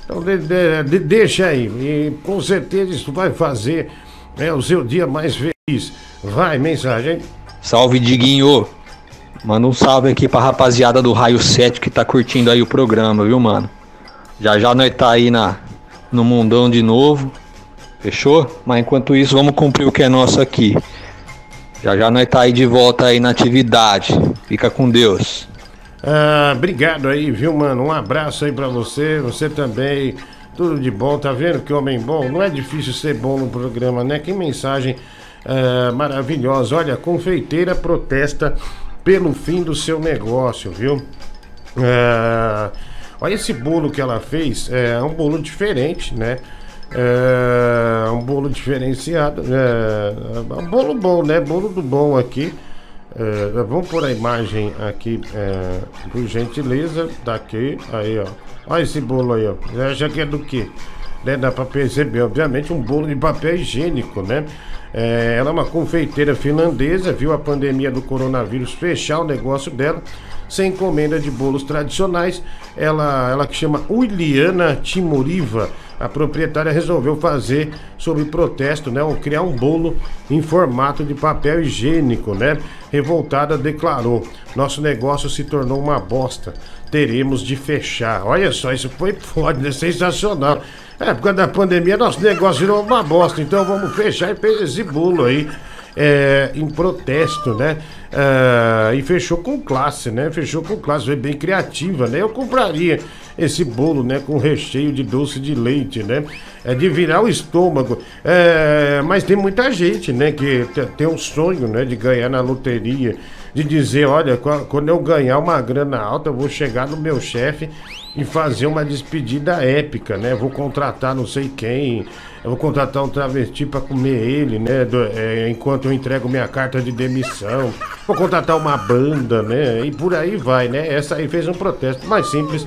Então de- de- de- deixa aí. E com certeza isso vai fazer né, o seu dia mais feliz. Vai, mensagem. Salve, Diguinho. Manda um salve aqui pra rapaziada do Raio 7 que tá curtindo aí o programa, viu, mano? Já já nós tá aí na, no mundão de novo. Fechou? Mas enquanto isso, vamos cumprir o que é nosso aqui. Já já nós tá aí de volta aí na atividade. Fica com Deus. Ah, obrigado aí, viu, mano? Um abraço aí pra você, você também. Tudo de bom, tá vendo que homem bom? Não é difícil ser bom no programa, né? Que mensagem ah, maravilhosa. Olha, a confeiteira protesta pelo fim do seu negócio, viu? Ah, olha esse bolo que ela fez, é um bolo diferente, né? É um bolo diferenciado, é um bolo bom, né? Bolo do bom aqui. É, vamos pôr a imagem aqui, é, por gentileza, daqui, aí ó. Olha esse bolo aí, ó. Você acha que é do quê? Né, dá pra perceber, obviamente, um bolo de papel higiênico, né? É, ela é uma confeiteira finlandesa, viu a pandemia do coronavírus fechar o negócio dela, sem encomenda de bolos tradicionais. Ela, ela que chama Uliana Timoriva, a proprietária resolveu fazer sob protesto, né, ou criar um bolo em formato de papel higiênico, né? Revoltada declarou: "Nosso negócio se tornou uma bosta. Teremos de fechar". Olha só, isso foi foda, né? sensacional. É, por causa da pandemia, nosso negócio virou uma bosta, então vamos fechar e fez esse bolo aí. É, em protesto, né? Ah, e fechou com classe, né? Fechou com classe, foi bem criativa, né? Eu compraria esse bolo, né? Com recheio de doce de leite, né? É de virar o estômago. É, mas tem muita gente, né? Que te- tem um sonho, né? De ganhar na loteria. De dizer, olha, qua- quando eu ganhar uma grana alta, eu vou chegar no meu chefe e fazer uma despedida épica, né? Vou contratar não sei quem, eu vou contratar um travesti para comer ele, né? do- é, enquanto eu entrego minha carta de demissão. Vou contratar uma banda, né? E por aí vai, né? Essa aí fez um protesto mais simples,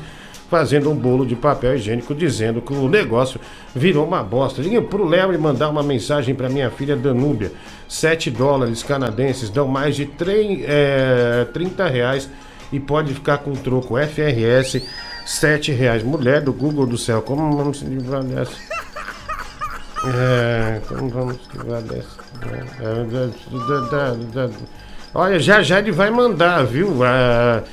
fazendo um bolo de papel higiênico, dizendo que o negócio virou uma bosta. Liga pro Léo e mandar uma mensagem para minha filha Danúbia. 7 dólares canadenses dão mais de trem- é, 30 reais e pode ficar com troco FRS 7 reais. Mulher do Google do céu, como vamos se livrar dessa? É, como vamos se livrar dessa? Olha, já já ele vai mandar, viu? Ah,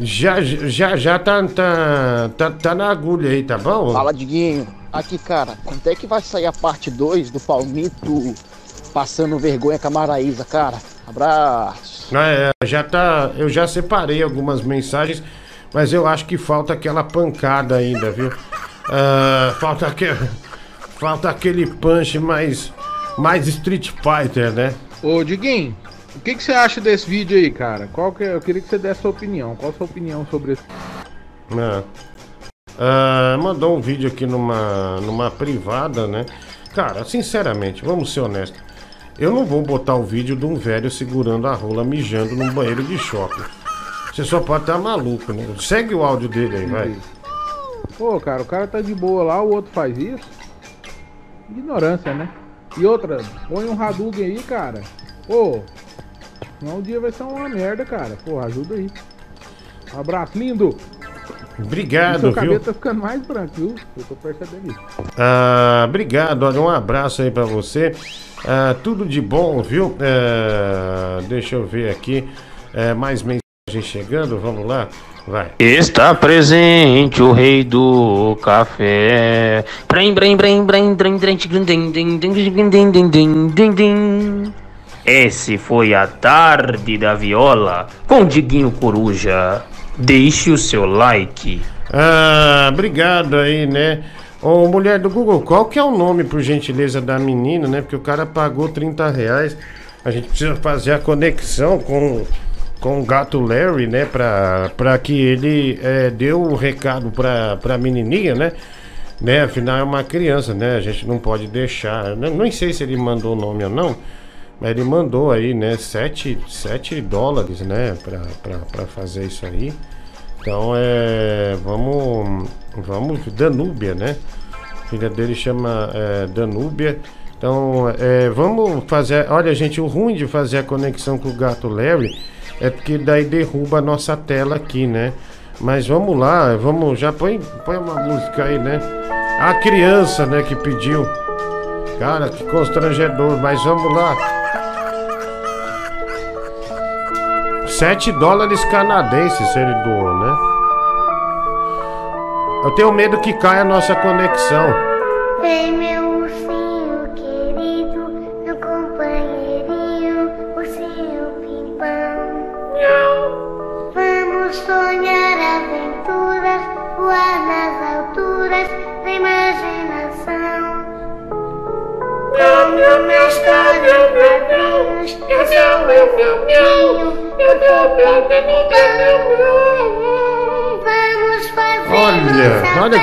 já já já tá, tá, tá, tá na agulha aí, tá bom? Fala, Diguinho. Aqui, cara, quando é que vai sair a parte 2 do Palmito passando vergonha com a Maraísa, cara? Abraço. Ah, é, já tá. Eu já separei algumas mensagens, mas eu acho que falta aquela pancada ainda, viu? Ah, falta aquele. Falta aquele punch mais. Mais Street Fighter, né? Ô, Diguinho, o que, que você acha desse vídeo aí, cara? Qual que é- Eu queria que você desse sua opinião. Qual a sua opinião sobre esse Ah. Ah, mandou um vídeo aqui numa, numa privada, né? Cara, sinceramente, vamos ser honestos. Eu não vou botar o vídeo de um velho segurando a rola mijando num banheiro de shopping. Você só pode estar maluco, né? Segue o áudio dele aí, vai. Pô, cara, o cara tá de boa lá, o outro faz isso. Ignorância, né? E outra, põe um Hadouken aí, cara. Pô, senão o dia vai ser uma merda, cara. Pô, ajuda aí. Um abraço, lindo. Obrigado, seu viu? cabelo tá ficando mais branco, viu? Eu tô percebendo isso. Ah, obrigado, olha, um abraço aí pra você. Ah, tudo de bom, viu? Ah, deixa eu ver aqui. É, mais mensagens chegando, vamos lá? Vai. Está presente o rei do café. Esse foi a tarde da viola com Diguinho Coruja. Deixe o seu like. Ah, obrigado aí, né? Ô, mulher do Google, qual que é o nome, por gentileza, da menina, né? Porque o cara pagou 30 reais. A gente precisa fazer a conexão com, com o gato Larry, né? Pra que ele é, dê o recado pra, pra menininha, né? né? Afinal, é uma criança, né? A gente não pode deixar. né? Nem sei se ele mandou o nome ou não. Mas ele mandou aí, né? 7, 7 dólares, né? Pra fazer isso aí. Então é. Vamos. Vamos. Danúbia, né? A filha dele chama é, Danúbia. Então, é, vamos fazer. Olha, gente, o ruim de fazer a conexão com o gato Larry é porque daí derruba a nossa tela aqui, né? Mas vamos lá, vamos. Já põe, põe uma música aí, né? A criança, né, que pediu. Cara, que constrangedor, mas vamos lá. 7 dólares canadenses ele doou, né? Eu tenho medo que caia a nossa conexão. Vem meu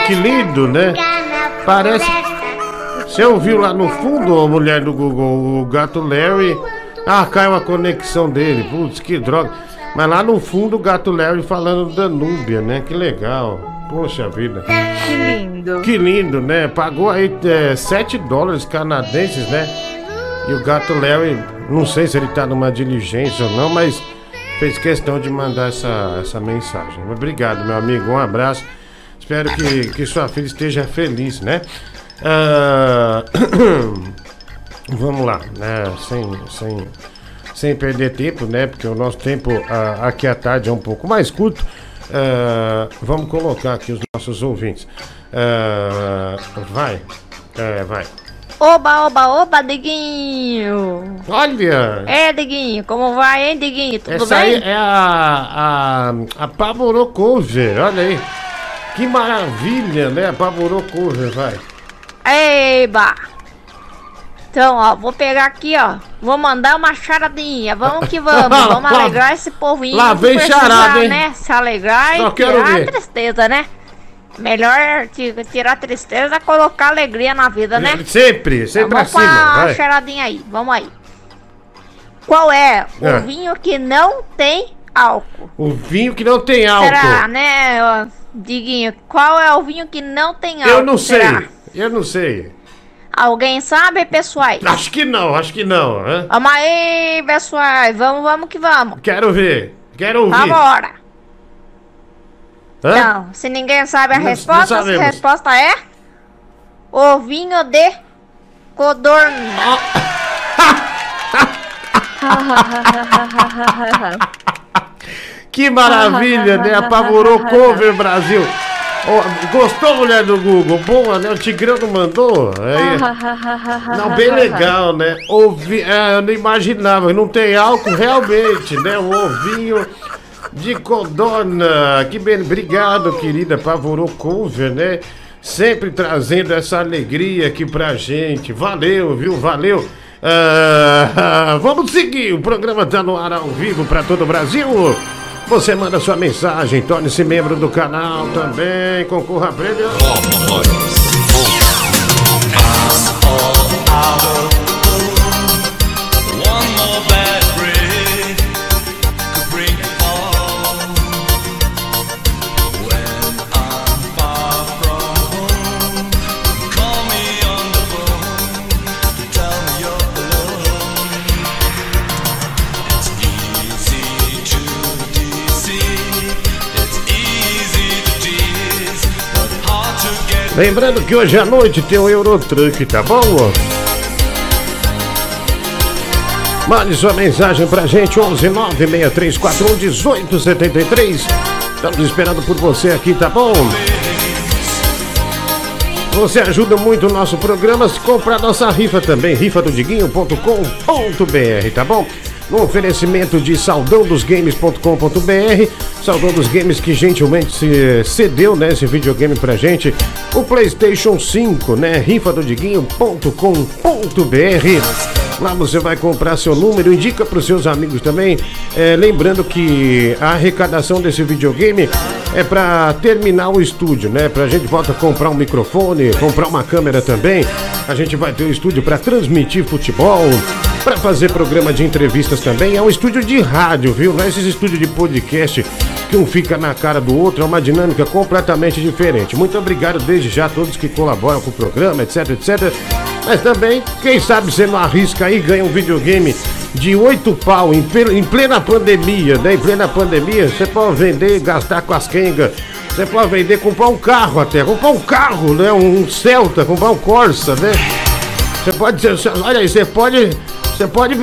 que lindo, né? Parece. Você ouviu lá no fundo, a mulher do Google, o gato Larry? Ah, caiu a conexão dele. Putz, que droga. Mas lá no fundo, o gato Larry falando da Núbia, né? Que legal. Poxa vida. Que lindo. Que lindo, né? Pagou aí é, 7 dólares canadenses, né? E o gato Larry, não sei se ele tá numa diligência ou não, mas fez questão de mandar essa, essa mensagem. Obrigado, meu amigo. Um abraço. Espero que, que sua filha esteja feliz, né? Ah, vamos lá, né? Sem, sem, sem perder tempo, né? Porque o nosso tempo ah, aqui à tarde é um pouco mais curto. Ah, vamos colocar aqui os nossos ouvintes. Ah, vai, é, vai. Oba, oba, oba, Diguinho! Olha! É, Diguinho, como vai, hein, Diguinho? Tudo Essa bem? aí é a, a, a Pavorocouver, olha aí. Que maravilha, né? A Pavorocouver, vai. Eba! Então, ó, vou pegar aqui, ó. Vou mandar uma charadinha. Vamos que vamos. Vamos Lá- alegrar esse povinho. lá vem charada, hein? né? Se alegrar Só e tirar ver. a tristeza, né? Melhor ti- tirar tristeza colocar alegria na vida, né? Sempre, sempre Vamos com acima, a vai. charadinha aí. Vamos aí. Qual é o É. vinho que não tem álcool? O vinho que não tem álcool. Será, né, ó, Diguinho? Qual é o vinho que não tem álcool? Eu não sei, será? eu não sei. Alguém sabe, pessoais? Acho que não, acho que não, né? Vamos aí, pessoais. Vamos, vamos que vamos. Quero ver, quero ouvir. Vambora. Hã? Então, se ninguém sabe a Não- não resposta, a sabemos. resposta é... O vinho de codorna. Que maravilha, né? Apavorou cover Brasil. Ó, gostou, mulher do Google? Boa, né? O Tigrão não mandou? Aí. Não, bem legal, né? Ouvi, é, eu não imaginava, não tem álcool realmente, né? O ovinho de codorna. Que bem, obrigado, querida Pavorou Cover, né? Sempre trazendo essa alegria aqui pra gente. Valeu, viu? Valeu. Ah, vamos seguir, o programa tá no ar ao vivo pra todo o Brasil. Você manda sua mensagem, torne-se membro do canal também, concorra a prêmio. Lembrando que hoje à noite tem o Eurotruck, tá bom? Mande sua mensagem pra gente, 11 96341 1873. Estamos esperando por você aqui, tá bom? Você ajuda muito o nosso programa se comprar nossa rifa também, rifadodiguinho.com.br, tá bom? No oferecimento de saudãodosgames.com.br, Saudão dos Games que gentilmente se cedeu né, esse videogame pra gente, o PlayStation 5, né? rifadodiguinho.com.br. Lá você vai comprar seu número, indica para os seus amigos também. É, lembrando que a arrecadação desse videogame é para terminar o estúdio, né? Pra gente volta a comprar um microfone, comprar uma câmera também. A gente vai ter um estúdio para transmitir futebol, para fazer programa de entrevistas também. É um estúdio de rádio, viu? Não é esses estúdios de podcast que um fica na cara do outro, é uma dinâmica completamente diferente. Muito obrigado desde já a todos que colaboram com o programa, etc, etc. Mas também, quem sabe você não arrisca aí e ganha um videogame de 8 pau em, ple- em plena pandemia, né? Em plena pandemia, você pode vender gastar com as quengas. Você pode vender, comprar um carro até, comprar um carro, né? Um Celta, comprar um Corsa, né? Você pode, olha aí, você pode, você pode,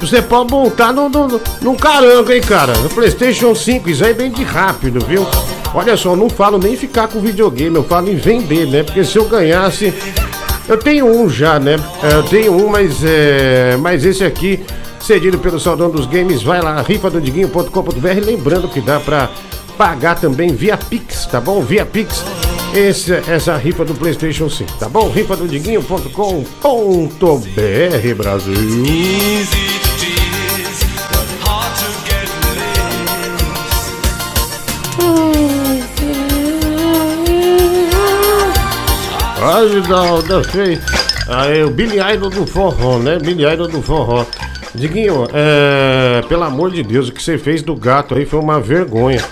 você- pode montar no, no, num carango, hein, cara? No PlayStation 5, isso aí é bem de rápido, viu? Olha só, não falo nem ficar com videogame, eu falo em vender, né? Porque se eu ganhasse, eu tenho um já, né? É, Eu tenho um, mas é, mas esse aqui cedido pelo Saudão dos Games, vai lá, rifadodiguinho.com.br, lembrando que dá pra pagar também via Pix, tá bom? Via Pix. Esse, essa rifa do PlayStation 5, tá bom? rifadodiguinho.com.br Brasil. Ai, da, da fei. Aí, o Billy Idol do forró, né? Billy Idol do forró. Diguinho, é, pelo amor de Deus, o que você fez do gato aí foi uma vergonha.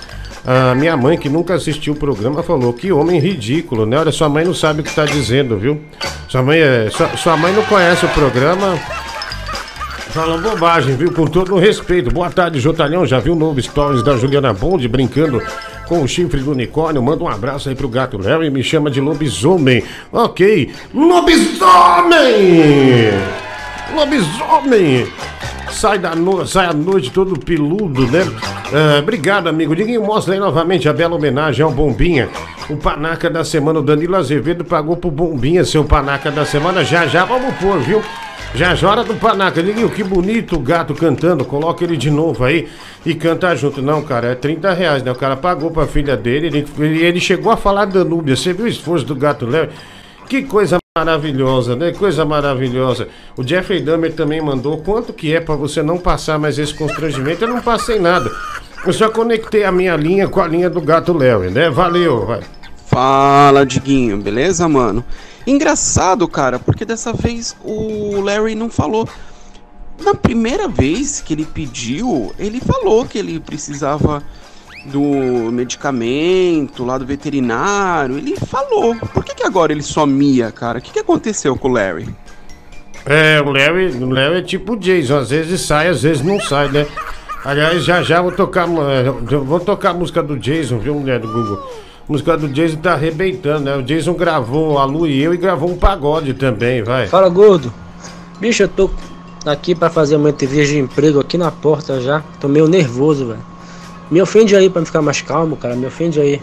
A minha mãe, que nunca assistiu o programa, falou que homem ridículo, né? Olha, sua mãe não sabe o que tá dizendo, viu? Sua mãe, é, sua, sua mãe não conhece o programa. Falando bobagem, viu? Com todo o respeito. Boa tarde, Jotalhão. Já viu o novo Stories da Juliana Bond brincando com o chifre do unicórnio? Manda um abraço aí pro gato Léo e me chama de lobisomem. Ok. Lobisomem! Lobisomem! Sai, da no... Sai à noite todo peludo, né? Ah, obrigado, amigo. Diguinho, mostra aí novamente a bela homenagem ao Bombinha. O panaca da semana, o Danilo Azevedo pagou pro Bombinha seu panaca da semana. Já já vamos pôr, viu? Hora do panaca. Diguinho, que bonito o gato cantando. Coloca ele de novo aí e canta junto. Não, cara, é 30 reais, né? O cara pagou pra filha dele. Ele, ele chegou a falar Danúbia. Você viu o esforço do gato Léo? Que coisa maravilhosa, né? Coisa maravilhosa. O Jeffrey Dahmer também mandou quanto que é pra você não passar mais esse constrangimento. Eu não passei nada. Eu só conectei a minha linha com a linha do gato Léo, né? Valeu, vai. Fala, Diguinho, beleza, mano? Engraçado, cara, porque dessa vez o Larry não falou. Na primeira vez que ele pediu, ele falou que ele precisava do medicamento lá do veterinário. Ele falou. Por que, que agora ele somia, cara? O que, que aconteceu com o Larry? É, o Larry, o Larry é tipo o Jason, às vezes sai, às vezes não sai, né? Aliás, já já vou tocar, eh, vou tocar a música do Jason, viu, mulher do Google? A música do Jason tá arrebentando, né? O Jason gravou a Lu e eu e gravou um pagode também, vai. Fala, gordo. Bicho, eu tô aqui pra fazer uma entrevista de emprego aqui na porta já. Tô meio nervoso, velho. Me ofende aí pra me ficar mais calmo, cara. Me ofende aí.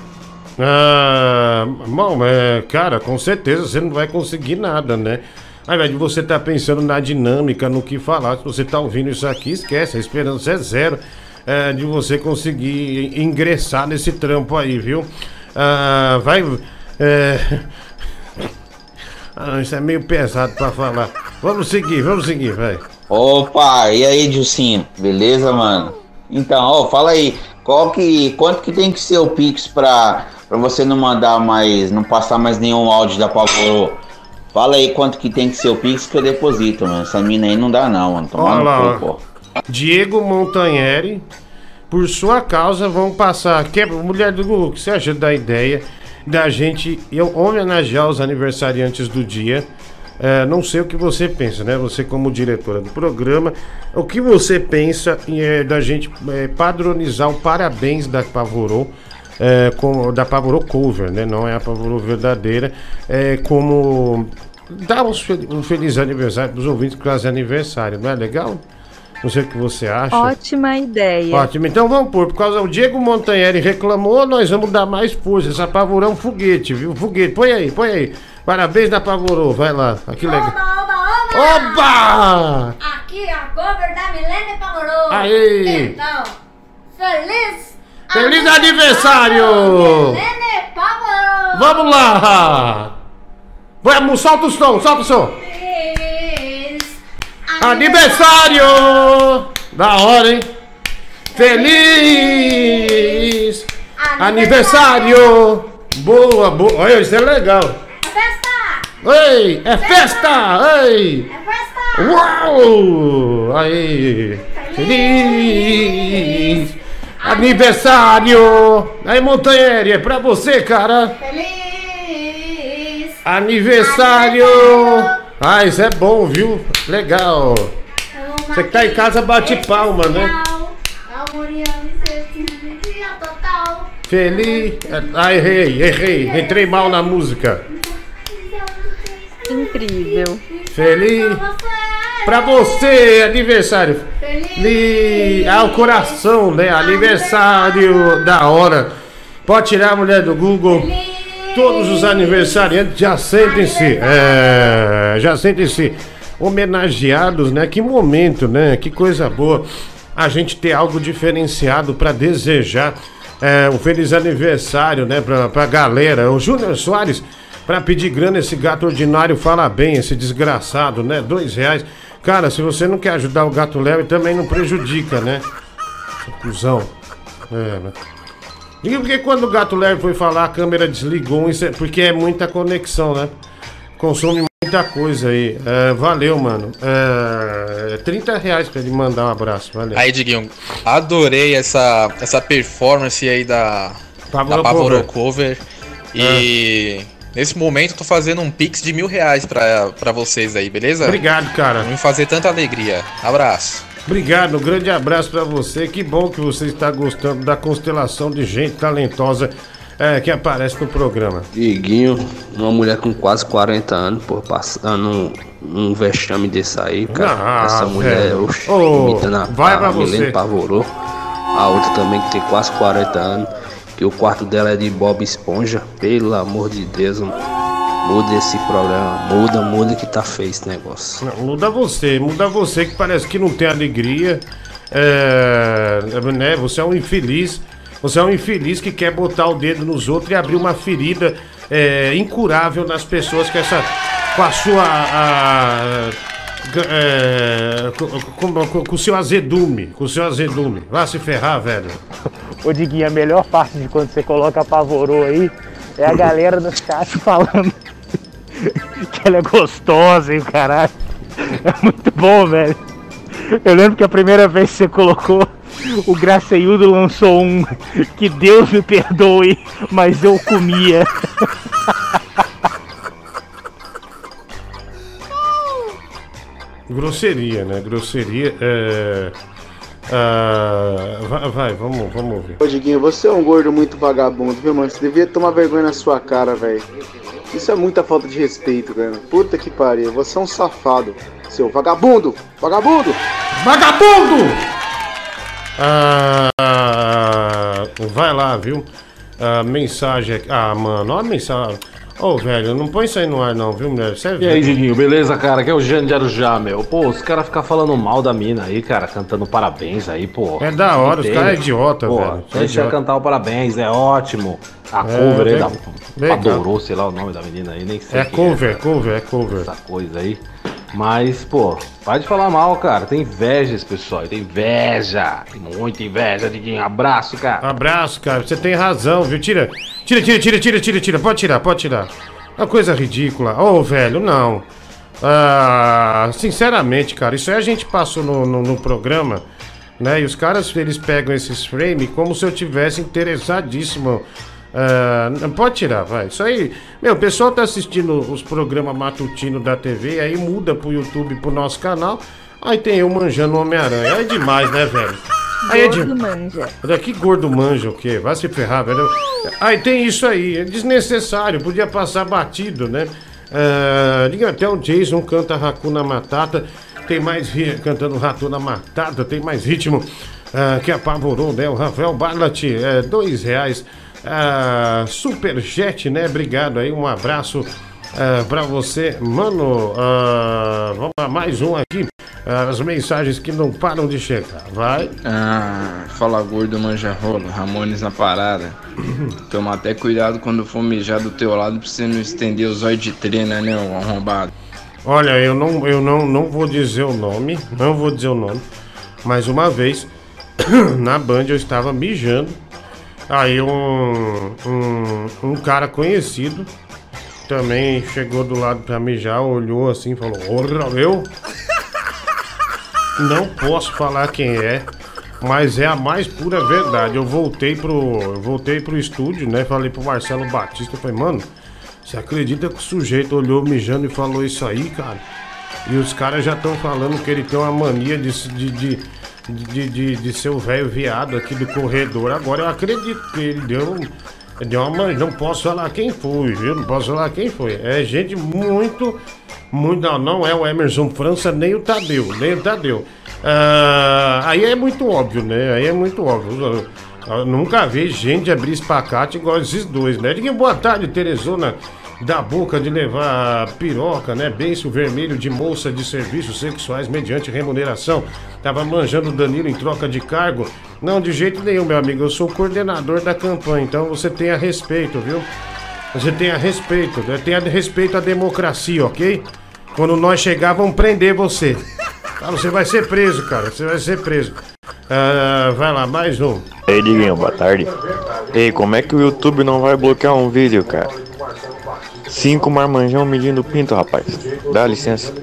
Ah, bom, é, cara, com certeza você não vai conseguir nada, né? Ao invés de você tá pensando na dinâmica, no que falar, se você tá ouvindo isso aqui, esquece, a esperança é zero é, de você conseguir ingressar nesse trampo aí, viu? Ah, vai. É... Ah, isso é meio pesado pra falar. Vamos seguir, vamos seguir, vai. Opa, e aí, Dilcinho? Beleza, mano? Então, ó, fala aí, qual que, quanto que tem que ser o Pix pra, pra você não mandar mais, não passar mais nenhum áudio da Pavorô? Fala aí quanto que tem que ser o Pix que eu deposito, mano. Essa mina aí não dá não, mano. Toma Olha lá. Diego Montanheri, por sua causa, vão passar. Que, mulher do Google, que você acha da ideia da gente eu homenagear os aniversariantes do dia? É, não sei o que você pensa, né? Você como diretora do programa, o que você pensa é, da gente é, padronizar o parabéns da Pavorô, é, como, da Pavorô cover, né? Não é a Pavorô verdadeira, é, como dar um feliz aniversário para os ouvintes que fazem aniversário, não é legal? Não sei o que você acha. Ótima ideia. Ótimo, então vamos pôr. Por causa do Diego Montanheri reclamou, nós vamos dar mais força. Essa Pavorô é um foguete, viu? Foguete, põe aí, põe aí. Parabéns da Pavorô, vai lá. Ah, que legal. Oba! Aqui é a cover da Milene Pavorô. Aí. Então, feliz Feliz aniversário! Milene Pavorô. Vamos lá! Vamos, solta o som, solta o som. Aniversário! Da hora, hein? Feliz aniversário! Boa, boa. Olha, isso é legal. Ei, é festa! Ei! É festa! Uau! Aí! Feliz aniversário! Aí, Montanheri, é pra você, cara! Feliz Aniversário! Ah, isso é bom, viu? Legal. Você que tá em casa, bate palma, né? Feliz. Ah, errei, errei. Entrei mal na música. Incrível. Feliz. Pra você, aniversário. Feliz. Ah, o coração, né? Aniversário da hora. Pode tirar a mulher do Google. Todos os aniversariantes já sentem-se. É, já sentem-se homenageados, né? Que momento, né? Que coisa boa a gente ter algo diferenciado pra desejar é, um feliz aniversário, né? Pra, pra galera. O Júnior Soares, pra pedir grana, esse gato ordinário fala bem, esse desgraçado, né? Dois reais. Cara, se você não quer ajudar o gato Léo, também não prejudica, né? Cusão. É? Diga porque quando o gato Léo foi falar, a câmera desligou, é- porque é muita conexão, né? Consome muita coisa aí. É, valeu, mano. É, 30 reais pra ele mandar um abraço, valeu. Aí, Diguinho, adorei essa, essa performance aí da Pavoro da Pavoro Cover. Cover. E nesse momento tô fazendo um pix de mil reais pra, pra vocês aí, beleza? Obrigado, cara. Me fazer tanta alegria. Abraço. Obrigado, um grande abraço pra você. Que bom que você está gostando da constelação de gente talentosa é, que aparece no programa. Diguinho, uma mulher com quase 40 anos, pô, passando um, um vexame desse aí, cara. Ah, Essa mulher, velho. oxe, Ô, imitando a, vai pra a Milene você. Pavorou. A outra também que tem quase 40 anos, que o quarto dela é de Bob Esponja. Pelo amor de Deus, mano. Muda esse programa, muda, muda que tá feio esse negócio. Não, muda você, muda você que parece que não tem alegria. É, né? Você é um infeliz. Você é um infeliz que quer botar o dedo nos outros e abrir uma ferida é, incurável nas pessoas com essa. com a sua. a- é, com, com- com- com o seu azedume. Com o seu azedume. Vá se ferrar, velho. Ô Diguinho, a melhor parte de quando você coloca apavorou aí é a galera no chat falando que ela é gostosa e o caralho. É muito bom, velho. Eu lembro que a primeira vez que você colocou, o Graceildo lançou um que Deus me perdoe, mas eu comia. Grosseria, né? Grosseria. É. ah, vai, vai, vamos, vamos ver. Ô Diguinho, você é um gordo muito vagabundo, viu, mano? Você devia tomar vergonha na sua cara, velho. Isso é muita falta de respeito, cara. Puta que pariu. Você é um safado, seu vagabundo! Vagabundo! Vagabundo! Ah, vai lá, viu? Ah, mensagem aqui. Ah, mano, olha a mensagem. Ô, velho, não põe isso aí no ar, não, viu, mulher? Você é E aí. Diguinho, beleza, cara? Que é o Jane de Arujá, meu. Pô, os caras ficam falando mal da mina aí, cara, cantando parabéns aí, pô. É da hora, os caras é idiota, pô, velho. É Deixa idiota. cantar o parabéns, é ótimo. A É, cover aí da. Adorou, sei lá o nome da menina aí, nem sei. É quem cover, cover, é cover. Essa coisa aí. Mas, pô, para de falar mal, cara. Tem inveja esse pessoal, tem inveja. Tem muita inveja, Diguinho. Abraço, cara. Abraço, cara. Você tem razão, viu? Tira, tira, tira, tira, tira, tira, tira. Pode tirar, pode tirar. Uma coisa ridícula. Ô, velho, não. Ah, sinceramente, cara, isso aí a gente passou no, no, no programa, né? E os caras, eles pegam esses frames como se eu tivesse interessadíssimo. Não, pode tirar, vai. Isso aí. Meu, o pessoal tá assistindo os programas matutinos da TV, aí muda pro YouTube, pro nosso canal. Aí tem eu manjando Homem-Aranha. Aí é demais, né, velho? Aí é de... Gordo manja. Olha que gordo manja o quê? Vai se ferrar, velho. Aí tem isso aí, é desnecessário, podia passar batido, né? Ah, diga até o Jason canta Hakuna Matata, tem mais ri- cantando Hakuna Matata, tem mais ritmo ah, que apavorou, né? O Rafael Barlat, é, dois reais. Ah, Superjet, né? Obrigado aí, um abraço ah, pra você, mano. ah, vamos lá, mais um aqui. Ah, as mensagens que não param de chegar, vai. Ah, fala gordo manja rola, Ramones na parada. Toma até cuidado quando for mijar do teu lado pra você não estender os olhos de trena, né, o arrombado. Olha, eu não, eu não, não vou dizer o nome, não vou dizer o nome, mas uma vez na Band eu estava mijando, aí um, um, um cara conhecido também chegou do lado pra mijar, olhou assim e falou: Ora, eu? Não posso falar quem é, mas é a mais pura verdade. Eu voltei pro, eu voltei pro estúdio, né? Falei pro Marcelo Batista, falei, mano, Você acredita que o sujeito olhou mijando e falou isso aí, cara? E os caras já estão falando que ele tem uma mania de, de, de, de, de, de ser o velho viado aqui do corredor. Agora eu acredito que ele deu, deu uma man- Não posso falar quem foi, viu? Não posso falar quem foi. É gente muito. Muito, não, não é o Emerson França, nem o Tadeu, nem o Tadeu. Ah, aí é muito óbvio, né? Aí é muito óbvio. Eu nunca vi gente abrir espacate igual esses dois, né? Diga boa tarde, Teresona, da boca de levar piroca, né? Beiço vermelho de moça de serviços sexuais mediante remuneração. Tava manjando Danilo em troca de cargo. Não, de jeito nenhum, meu amigo. Eu sou coordenador da campanha, então você tenha respeito, viu? Você tenha respeito, né? tenha respeito à democracia, ok? Quando nós chegar, vão prender você. Tá? Você vai ser preso, cara. Você vai ser preso. Ah, vai lá, mais um. Ei, Diguinho, boa tarde. Ei, como é que o YouTube não vai bloquear um vídeo, cara? Cinco marmanjão medindo pinto, rapaz. Dá licença.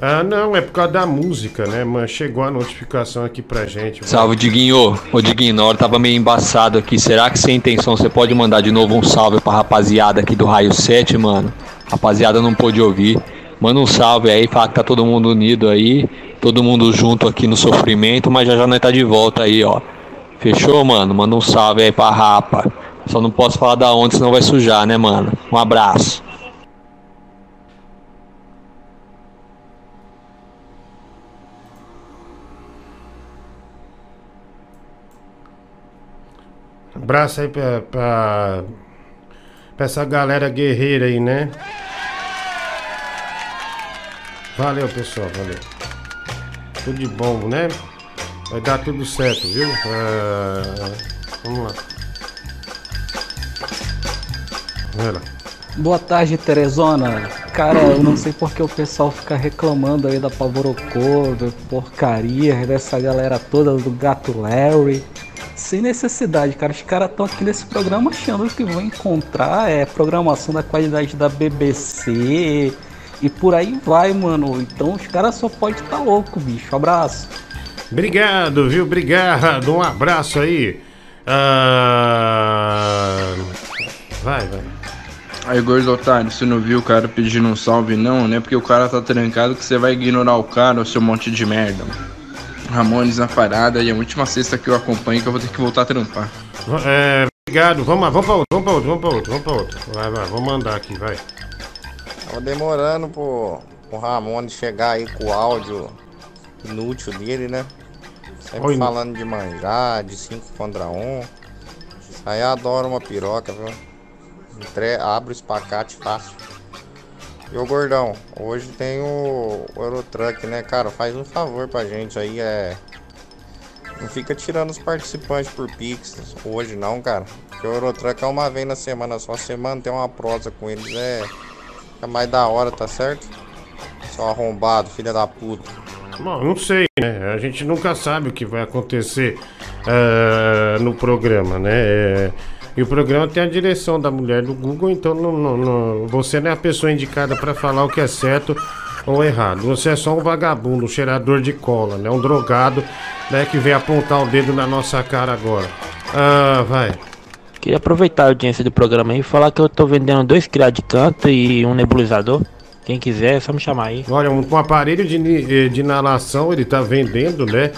Ah, não, é por causa da música, né, mano? Chegou a notificação aqui pra gente. Salve, Diguinho. Ô, Diguinho, na hora tava meio embaçado aqui. Será que sem intenção você pode mandar de novo um salve pra rapaziada aqui do Raio 7, mano? Rapaziada não pôde ouvir. Manda um salve aí, fala que tá todo mundo unido aí. Todo mundo junto aqui no sofrimento, mas já já nós tá de volta aí, ó. Fechou, mano? Manda um salve aí pra rapa. Só não posso falar da onde, senão vai sujar, né, mano? Um abraço. Abraço aí pra, pra, pra essa galera guerreira aí, né? Valeu, pessoal, valeu. Tudo de bom, né? Vai dar tudo certo, viu? Ah, vamos lá. Vai lá. Boa tarde, Teresona. Cara, eu não sei porque o pessoal fica reclamando aí da Pavorocô, da porcaria, dessa galera toda do Gato Larry. Sem necessidade, cara. Os caras estão aqui nesse programa achando que vão encontrar é, programação da qualidade da BBC e por aí vai, mano. Então os caras só podem estar tá louco, bicho. Abraço. Obrigado, viu? Obrigado. Um abraço aí. Ah, Vai, vai. Aí, gordo otário, você não viu o cara pedindo um salve, não, né? Porque o cara tá trancado que você vai ignorar o cara, o seu monte de merda. Ramones na parada e a última sexta que eu acompanho que eu vou ter que voltar a trampar. É, obrigado. Vamos lá, vamos pra outro, vamos pra outro, vamos pra outro, vamos pra outro. Vai, vai, vamos mandar aqui, vai. Tava demorando pro, pro Ramon chegar aí com o áudio inútil dele, né? Sempre Oi. falando de manjar, de 5 contra 1. Um. Aí adora uma piroca, viu? Entre... Abre o espacate fácil. E o gordão, hoje tem o, o Eurotruck, né, cara? Faz um favor pra gente aí, é. Não fica tirando os participantes por Pix hoje não, cara. Porque o Eurotruck é uma vez na semana, só você manter uma prosa com eles é. É mais da hora, tá certo? Só arrombado, filha da puta. Bom, não sei, né? A gente nunca sabe o que vai acontecer ah, no programa, né? É, e o programa tem a direção da mulher do Google, então não, não- não- você não é a pessoa indicada para falar o que é certo ou errado. Você é só um vagabundo, um cheirador de cola, né? Um drogado, né? Que vem apontar o dedo na nossa cara agora. Ah, vai. Queria aproveitar a audiência do programa aí e falar que eu tô vendendo dois criados de canto e um nebulizador. Quem quiser, é só me chamar aí. Olha, um, um aparelho de, eh, de inalação ele tá vendendo, né?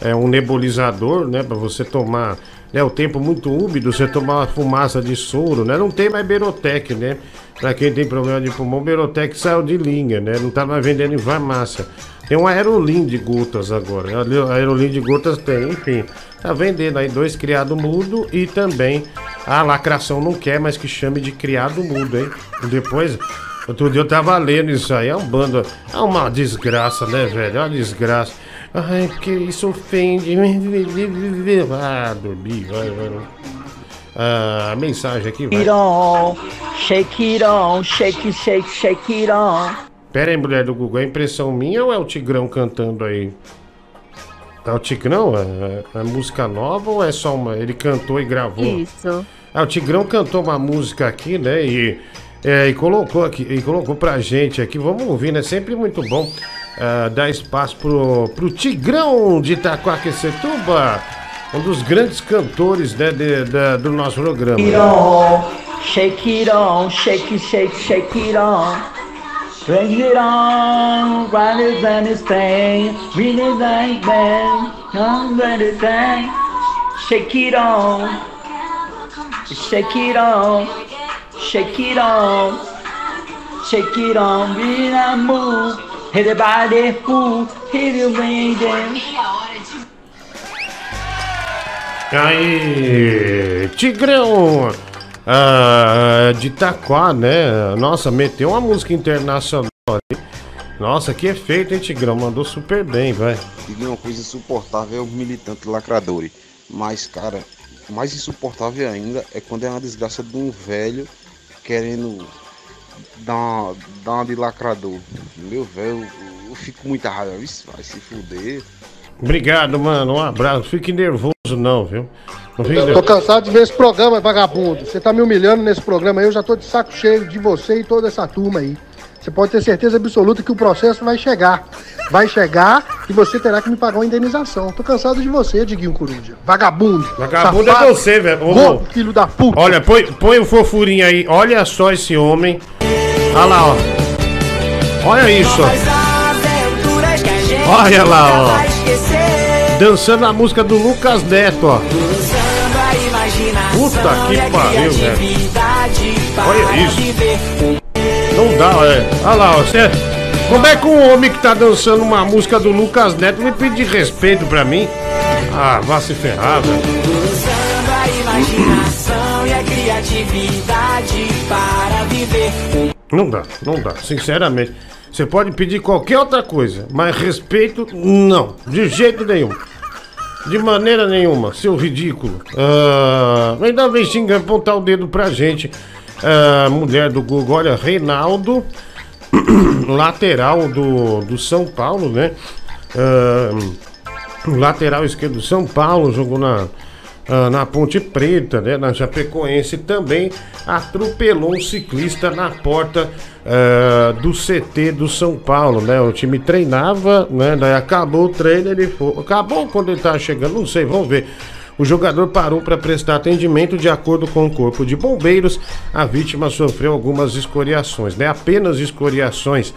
É um nebulizador, né? Pra você tomar. Né, o tempo muito úmido, você tomar uma fumaça de soro, né? Não tem mais Berotec, né? Pra quem tem problema de pulmão, Berotec saiu de linha, né? Não tá mais vendendo em farmácia. Tem um aerolim de gotas agora. Ali, o Aerolim de gotas tem, enfim. Tá vendendo aí dois criado mudo e também a lacração não quer, mas que chame de criado mudo, hein? Depois, outro dia eu tava lendo isso aí, é um bando. É uma desgraça, né, velho? É uma desgraça. Ai, porque isso ofende. Ah, dormi, vai, vai. Ah, a mensagem aqui, vai. it on, shake it on, shake, shake, shake it on. Pera aí, mulher do Google, é impressão minha ou é o Tigrão cantando aí? É o Tigrão? É, é música nova ou é só uma. Ele cantou e gravou? Isso. Ah, o Tigrão cantou uma música aqui, né? E, é, e colocou aqui, e colocou pra gente aqui. Vamos ouvir, né? Sempre muito bom ah, dar espaço pro, pro Tigrão de Itaquaquecetuba, um dos grandes cantores né, de- da- do nosso programa. On, Shake it on, shake shake, shake it on. Bring it on, what is anything? Really like that, I'm ready thing. Shake it on, shake it on, shake it on, shake it on, really I move. Move, hit. Aí, Tigrão ah, de Itaquá, né? Nossa, meteu uma música internacional ali. Nossa, que efeito, hein, Tigrão? Mandou super bem, vai. E uma coisa insuportável é o militante lacrador. Mas, cara, mais insuportável ainda é quando é uma desgraça de um velho querendo dar uma, dar uma de lacrador. Meu velho, eu, eu fico muita raiva. Isso vai se fuder. Obrigado, mano. Um abraço. Fique nervoso, não, viu? Não fique Tô nervoso. cansado de ver esse programa, vagabundo. Você tá me humilhando nesse programa aí, eu já tô de saco cheio de você e toda essa turma aí. Você pode ter certeza absoluta que o processo vai chegar. Vai chegar e você terá que me pagar uma indenização. Tô cansado de você, Diguinho Coruja. Vagabundo. Vagabundo é safado, você, velho. Ô, filho da puta. Olha, põe, põe o fofurinho aí. Olha só esse homem. Olha lá, ó. Olha isso. Olha lá, ó. Dançando a música do Lucas Neto, ó. Puta que pariu, velho. Olha isso. Não dá, é. Olha lá, ó. Cê... Como é que um homem que tá dançando uma música do Lucas Neto me pedir respeito pra mim? Ah, vá se ferrar, velho. imaginação e a criatividade para viver. Não dá, não dá, sinceramente. Você pode pedir qualquer outra coisa, mas respeito, não, de jeito nenhum. De maneira nenhuma, seu ridículo. Ah, ainda vem xingando, apontar o dedo pra gente. Ah, mulher do Google, olha, Reinaldo, lateral do, do São Paulo, né? Ah, lateral esquerdo do São Paulo, jogou na, ah, na Ponte Preta, né? Na Chapecoense também atropelou um ciclista na porta ah, do CT do São Paulo, né? O time treinava, né? Daí acabou o treino, ele foi. Acabou quando ele tava chegando, não sei, vamos ver. O jogador parou para prestar atendimento de acordo com o corpo de bombeiros. A vítima sofreu algumas escoriações, né? Apenas escoriações.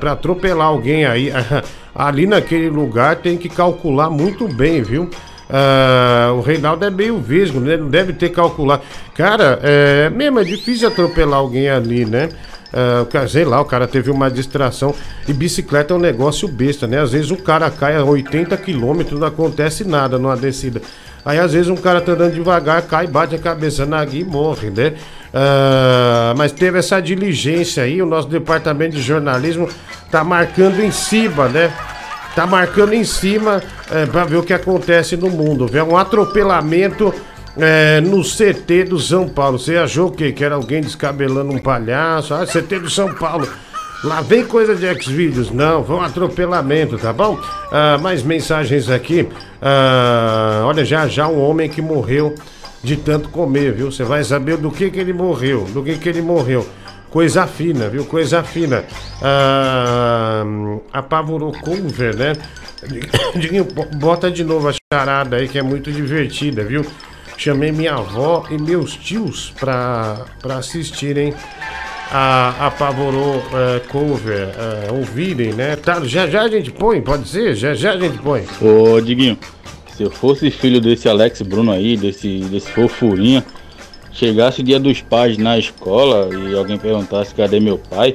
para atropelar alguém aí, ali naquele lugar tem que calcular muito bem, viu? Ah, o Reinaldo é meio vesgo, né? Não deve ter calculado. Cara, é, mesmo é difícil atropelar alguém ali, né? Cara- sei lá, o cara teve uma distração. E bicicleta é um negócio besta, né? Às vezes o cara cai a 80 km, não acontece nada numa descida. Aí às vezes um cara tá andando devagar, cai, bate a cabeça na guia e morre, né? Ah, mas teve essa diligência aí, o nosso departamento de jornalismo tá marcando em cima, né? Tá marcando em cima é, para ver o que acontece no mundo. Vê um atropelamento é, no CT do São Paulo. Você achou o quê? Que era alguém descabelando um palhaço? Ah, CT do São Paulo. Lá vem coisa de Xvideos. Não, foi um atropelamento, tá bom? Ah, mais mensagens aqui. Ah, olha, já já um homem que morreu de tanto comer, viu? Você vai saber do que que ele morreu, do que que ele morreu. Coisa fina, viu? Coisa fina. Ah, apavorou cover, né? Diguinho, bo- bota de novo a charada aí que é muito divertida, viu? Chamei minha avó e meus tios pra, pra assistirem a Apavorou eh, cover, eh, ouvirem, né? Tá, já já a gente põe, pode ser? Já já a gente põe. Ô, Diguinho, se eu fosse filho desse Alex Bruno aí, desse, desse fofurinha, chegasse dia dos pais na escola e alguém perguntasse cadê meu pai,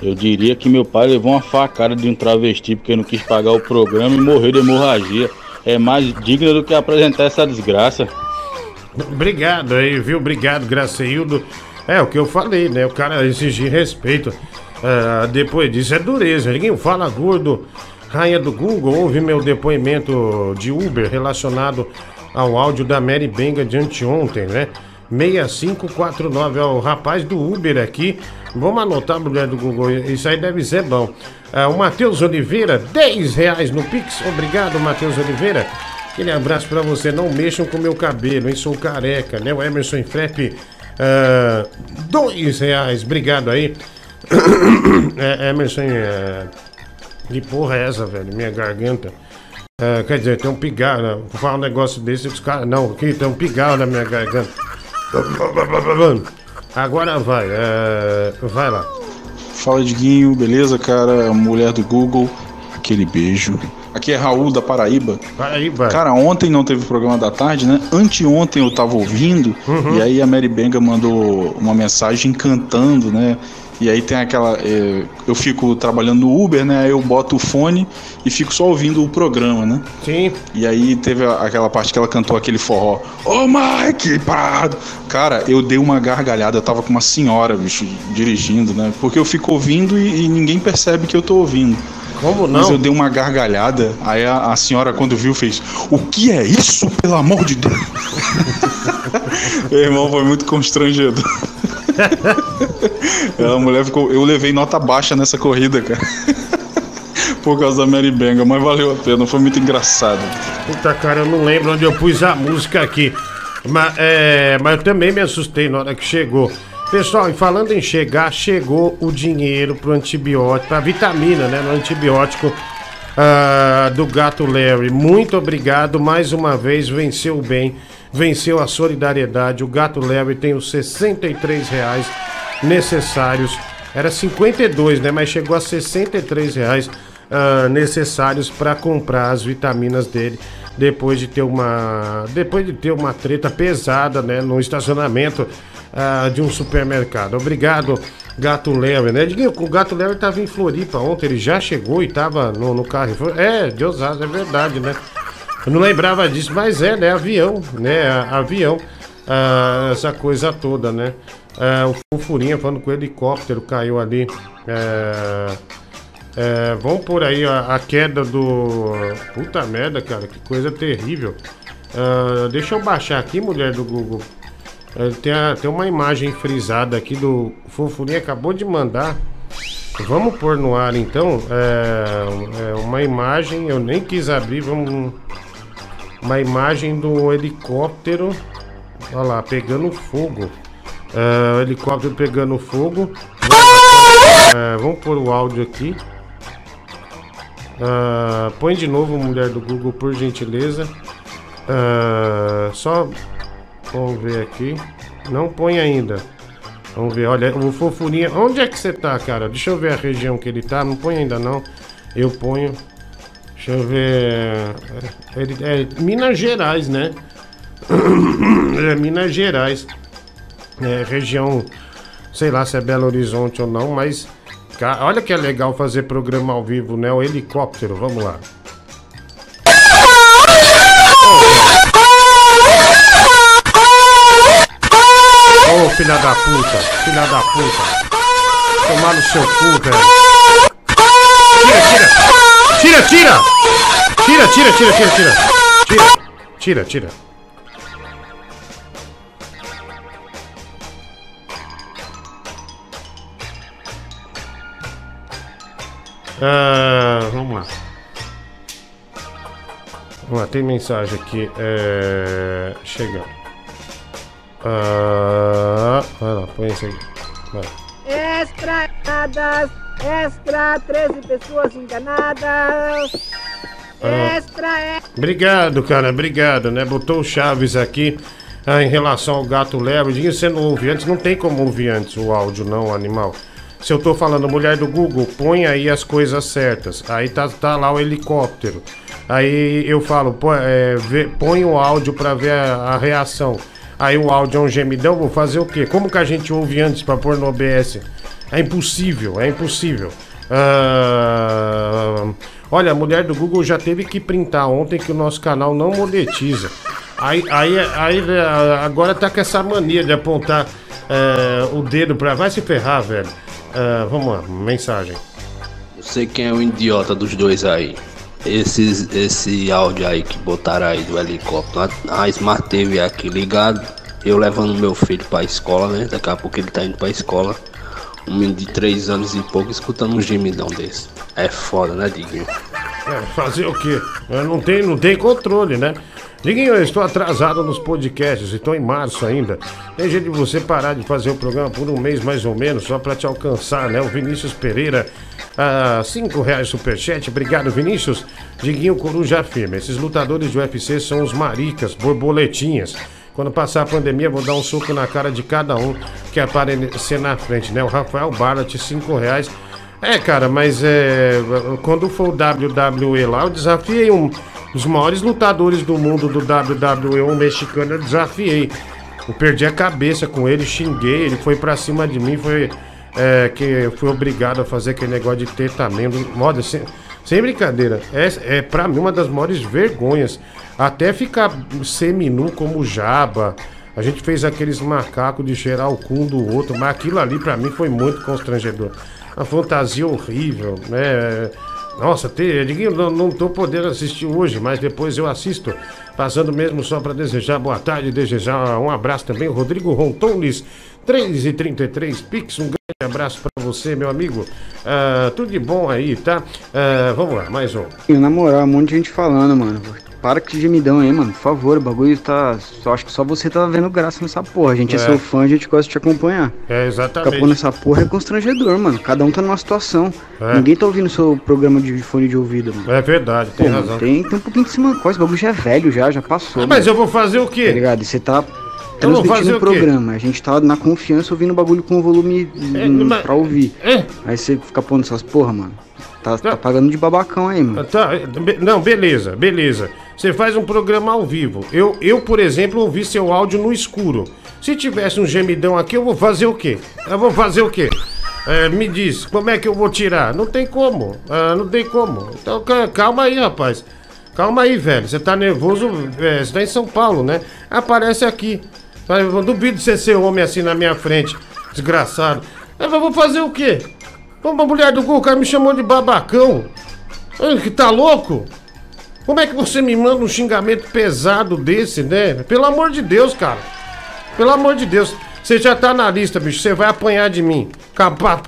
eu diria que meu pai levou uma facada de um travesti porque não quis pagar o programa e morreu de hemorragia. É mais digno do que apresentar essa desgraça. Obrigado aí, viu? Obrigado, Graceildo. É o que eu falei, né? O cara exigir respeito. Ah, depois disso é dureza. Ninguém fala gordo. Rainha do Google, ouve meu depoimento de Uber relacionado ao áudio da Mary Benga de anteontem, né? 6549 é o rapaz do Uber aqui. Vamos anotar, mulher do Google. Isso aí deve ser bom. Ah, o Matheus Oliveira, 10 reais no Pix. Obrigado, Matheus Oliveira. Aquele abraço pra você. Não mexam com meu cabelo, hein? Sou careca, né? O Emerson Frepe, ah, dois reais. Obrigado aí. é, Emerson, é, que porra é essa, velho? Minha garganta. Ah, quer dizer, tem um pigarro. né? Falar um negócio desse, os caras. Não, aqui tem um pigarro na minha garganta. Agora vai, é, vai lá. Fala Diguinho, beleza, cara? Mulher do Google, aquele beijo. Aqui é Raul da Paraíba. Paraíba. Cara, ontem não teve programa da tarde, né? Anteontem eu tava ouvindo Uhum. e aí a Mary Benga mandou uma mensagem cantando, né? E aí tem aquela. é, eu fico trabalhando no Uber, né? Aí eu boto o fone e fico só ouvindo o programa, né? Sim. E aí teve aquela parte que ela cantou aquele forró. Ô Mike, parado! Cara, eu dei uma gargalhada, eu tava com uma senhora, bicho, dirigindo, né? Porque eu fico ouvindo e, e ninguém percebe que eu tô ouvindo. Como Mas não? eu dei uma gargalhada, aí a, a senhora, quando viu, fez: O que é isso, pelo amor de Deus? Meu irmão, foi muito constrangedor. a mulher ficou. Eu levei nota baixa nessa corrida, cara. Por causa da Mary Benga, mas valeu a pena, foi muito engraçado. Puta cara, eu não lembro onde eu pus a música aqui. Mas, é, mas eu também me assustei na hora que chegou. Pessoal, e falando em chegar, chegou o dinheiro pro antibiótico, pra vitamina, né? No antibiótico ah, do gato Larry. Muito obrigado, mais uma vez, venceu bem, venceu a solidariedade. O gato Larry tem os 63 reais necessários. Era 52, né? Mas chegou a 63 reais ah, necessários para comprar as vitaminas dele depois de ter uma depois de ter uma treta pesada, né, no estacionamento ah, de um supermercado. Obrigado, Gato Larry, né? O Gato Larry tava em Floripa ontem, ele já chegou e tava no, no carro. É, de Osasco, é verdade, né? Eu não lembrava disso, mas é, né? Avião, né? Avião, ah, essa coisa toda, né? Ah, o Fufurinha falando que o helicóptero caiu ali. É, é, vamos por aí a, a queda do. Puta merda, cara, que coisa terrível. Ah, deixa eu baixar aqui, mulher do Google. É, tem, a- tem uma imagem frisada aqui do Fofurinha acabou de mandar. Vamos pôr no ar então. É, é uma imagem, eu nem quis abrir, vamos. Uma imagem do helicóptero. Olha lá, pegando fogo. O helicóptero pegando fogo. É, vamos pôr o áudio aqui. Ah, põe de novo, mulher do Google, por gentileza. Ah, só. Vamos ver aqui. Não põe ainda. Vamos ver, olha, o fofurinha. Onde é que você tá, cara? Deixa eu ver a região que ele tá. Não põe ainda não. Eu ponho. Deixa eu ver. Ele, é Minas Gerais, né? é Minas Gerais. É, região. Sei lá se é Belo Horizonte ou não, mas. ca- Olha que é legal fazer programa ao vivo, né? O helicóptero, vamos lá. Ô filha da puta, filha da puta. Tomar no seu cu, velho. Tira, tira! Tira, tira! Tira, tira, tira, tira, tira! Tira, tira. Ah, vamos lá. Vamos lá, tem mensagem aqui. É... Chega. Ah, vai lá, põe isso aí. Vai. Extra extra 13 pessoas enganadas. Extra, extra. Obrigado, cara, obrigado, né? Botou o Chaves aqui ah, em relação ao gato. Diga você não ouve antes, não tem como ouvir antes o áudio, não, animal. Se eu tô falando mulher do Google, põe aí as coisas certas. Aí tá, tá lá o helicóptero. Aí eu falo, pô, é, vê- põe o áudio pra ver a, a reação. Aí o áudio é um gemidão, vou fazer o quê? Como que a gente ouve antes pra pôr no OBS? É impossível, é impossível. Ah, olha, a mulher do Google já teve que printar ontem que o nosso canal não monetiza. Aí, aí, aí eh, agora tá com essa mania de apontar eh, o dedo pra. Vai se ferrar, velho. Ah, vamos lá, mensagem. Não sei quem é o idiota dos dois aí. Esses, esse áudio aí que botaram aí do helicóptero. A, a Smart TV aqui ligado. Eu levando meu filho pra escola, né? Daqui a pouco ele tá indo pra escola. Um menino de 3 anos e pouco escutando um gemidão desse. É foda, né, Diguinho? É, fazer o quê? Não tem, não controle, né? Diguinho, eu estou atrasado nos podcasts, estou em março ainda. Tem jeito de você parar de fazer o programa por um mês mais ou menos, só para te alcançar, né? O Vinícius Pereira, ah, cinco reais superchat, obrigado Vinícius. Diguinho Coruja afirma, esses lutadores de UFC são os maricas, borboletinhas. Quando passar a pandemia, vou dar um soco na cara de cada um que aparecer na frente, né? O Rafael Barlat, 5 reais. É, cara, mas é, quando for o WWE lá, eu desafiei um dos maiores lutadores do mundo do WWE, um mexicano, eu desafiei. Eu perdi a cabeça com ele, xinguei, ele foi pra cima de mim, foi é, que eu fui obrigado a fazer aquele negócio de tetamento. Moda, sem, sem brincadeira, é, é pra mim uma das maiores vergonhas. Até ficar seminu como Jaba. A gente fez aqueles macacos de cheirar o cu do outro, mas aquilo ali pra mim foi muito constrangedor. Uma fantasia horrível, né? Nossa, Diguinho, não, não tô podendo assistir hoje, mas depois eu assisto. Passando mesmo só para desejar boa tarde, desejar um abraço também. Rodrigo Rontones, 3 e 33 Pix, um grande abraço para você, meu amigo. Ah, tudo de bom aí, tá? Ah, vamos lá, mais um. Na moral, um monte de gente falando, mano. Para com esse gemidão aí, mano. Por favor, o bagulho tá. Só acho que só você tá vendo graça nessa porra. A gente é, É. seu fã, a gente gosta de te acompanhar. É, exatamente. pondo essa porra é constrangedor, mano. Cada um tá numa situação. É. Ninguém tá ouvindo seu programa de fone de ouvido, mano. É verdade, tem Pô, razão. Tem, tem um pouquinho de cima coisa. O bagulho já é velho, já, já passou. Ah, mas eu vou fazer o Tá quê? ligado? E você tá transmitindo o o programa. A gente tá na confiança ouvindo o bagulho com volume É, hum, mas- pra ouvir. É. Aí você fica pondo essas porra, mano. Tá, tá pagando de babacão aí, mano. Tá, não, beleza, beleza. Você faz um programa ao vivo. Eu, eu, por exemplo, ouvi seu áudio no escuro. Se tivesse um gemidão aqui, eu vou fazer o quê? Eu vou fazer o quê? É, me diz, como é que eu vou tirar? Não tem como. Ah, não tem como. Então ca- calma aí, rapaz. Calma aí, velho. Você tá nervoso. é, você tá em São Paulo, né? Aparece aqui. Eu duvido você ser homem assim na minha frente. Desgraçado. Eu vou fazer o quê? Uma mulher do Gol, o cara me chamou de babacão. Ai, Que tá louco? Como é que você me manda um xingamento pesado desse, né? Pelo amor de Deus, cara. Pelo amor de Deus. Você já tá na lista, bicho. Você vai apanhar de mim.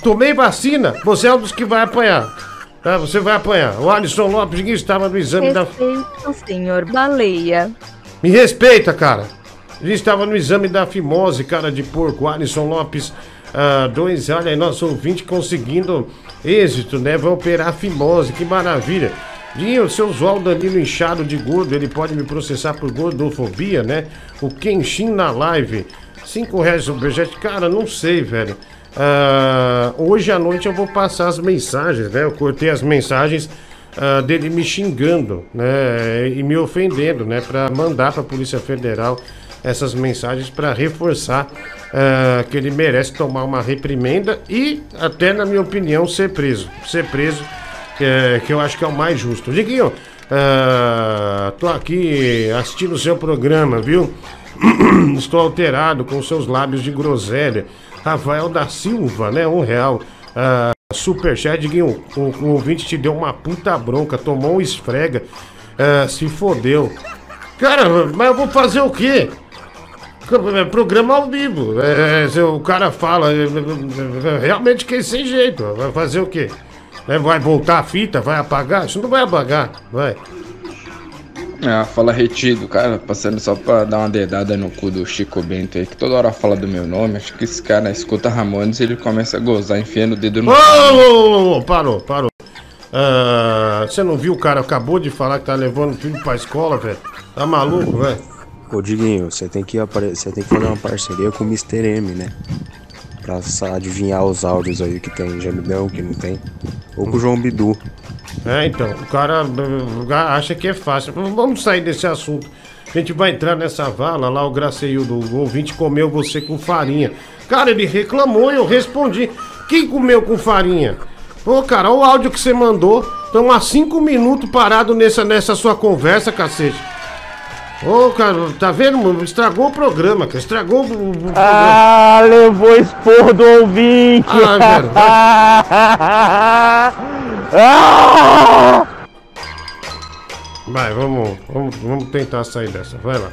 Tomei vacina. Você é um dos que vai apanhar. Tá? Você vai apanhar. O Alisson Lopes que estava no exame da. Respeita o senhor baleia. Me respeita, cara. Gente estava no exame da fimose, cara de porco. Alisson Lopes, ah, dois, olha aí, nosso ouvinte conseguindo êxito, né? Vai operar a fimose, que maravilha. Dinho, seu Zol Danilo inchado de gordo, ele pode me processar por gordofobia, né? O Kenshin na live. Cinco reais o projeto. Cara, não sei, velho. Ah, hoje à noite eu vou passar as mensagens, né? Eu cortei as mensagens ah, dele me xingando, né, e me ofendendo, né, para mandar para a Polícia Federal essas mensagens para reforçar ah, que ele merece tomar uma reprimenda e até na minha opinião ser preso, ser preso, que, é- que eu acho que é o mais justo. Diguinho, ah, tô aqui assistindo o seu programa, viu? Estou alterado com seus lábios de groselha. Rafael da Silva, né? Um real. Ah, Superchat, Diguinho, o, o ouvinte te deu uma puta bronca, tomou um esfrega, ah, se fodeu. Cara, mas eu vou fazer o quê? É Programa ao vivo. É, é, se o cara fala, é, é, é, realmente que sem jeito. Vai fazer o quê? É, Vai voltar a fita? Vai apagar? Isso não vai apagar, vai. Ah, fala retido, cara, passando só pra dar uma dedada no cu do Chico Bento aí, que toda hora fala do meu nome. Acho que esse cara escuta Ramones e ele começa a gozar, enfiando o dedo no. Ô, ô, ô, ô, parou, parou. Ah, você não viu o cara acabou de falar que tá levando o filho pra escola, velho? Tá maluco, velho? Ô Diguinho, você tem que você tem que fazer uma parceria com o Mr. M, né? Pra adivinhar os áudios aí que tem gemidão, que não tem. Ou com o João Bidu. É, então, o cara uh, acha que é fácil. Vamos sair desse assunto. A gente vai entrar nessa vala lá, o Graceildo, o ouvinte comeu você com farinha. Cara, ele reclamou e eu respondi. Quem comeu com farinha? Pô, cara, olha o áudio que você mandou. Estamos há cinco minutos parado nessa, nessa sua conversa, cacete. Ô, cara, tá vendo? mano? Estragou o programa, cara. Estragou o, o- o programa. Ah, levou expor do ouvinte. Ah, velho, Ah! Vai, vamos, vamos, vamos tentar sair dessa. Vai lá.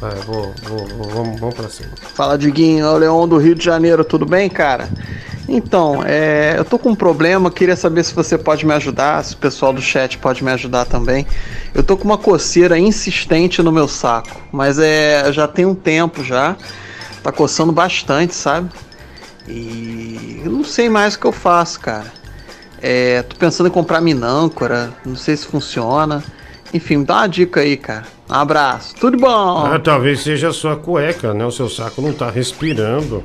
Vai, eu vou, vou, vou- vamos, vamos pra cima. Fala, Diguinho, é o Leão do Rio de Janeiro, tudo bem, cara? Então, é, eu tô com um problema, queria saber se você pode me ajudar, se o pessoal do chat pode me ajudar também. Eu tô com uma coceira insistente no meu saco, mas é já tem um tempo já, tá coçando bastante, sabe? E eu não sei mais o que eu faço, cara. É, tô pensando em comprar minâncora, não sei se funciona. Enfim, dá uma dica aí, cara. Um abraço. Tudo bom? Ah, talvez seja a sua cueca, né? O seu saco não tá respirando.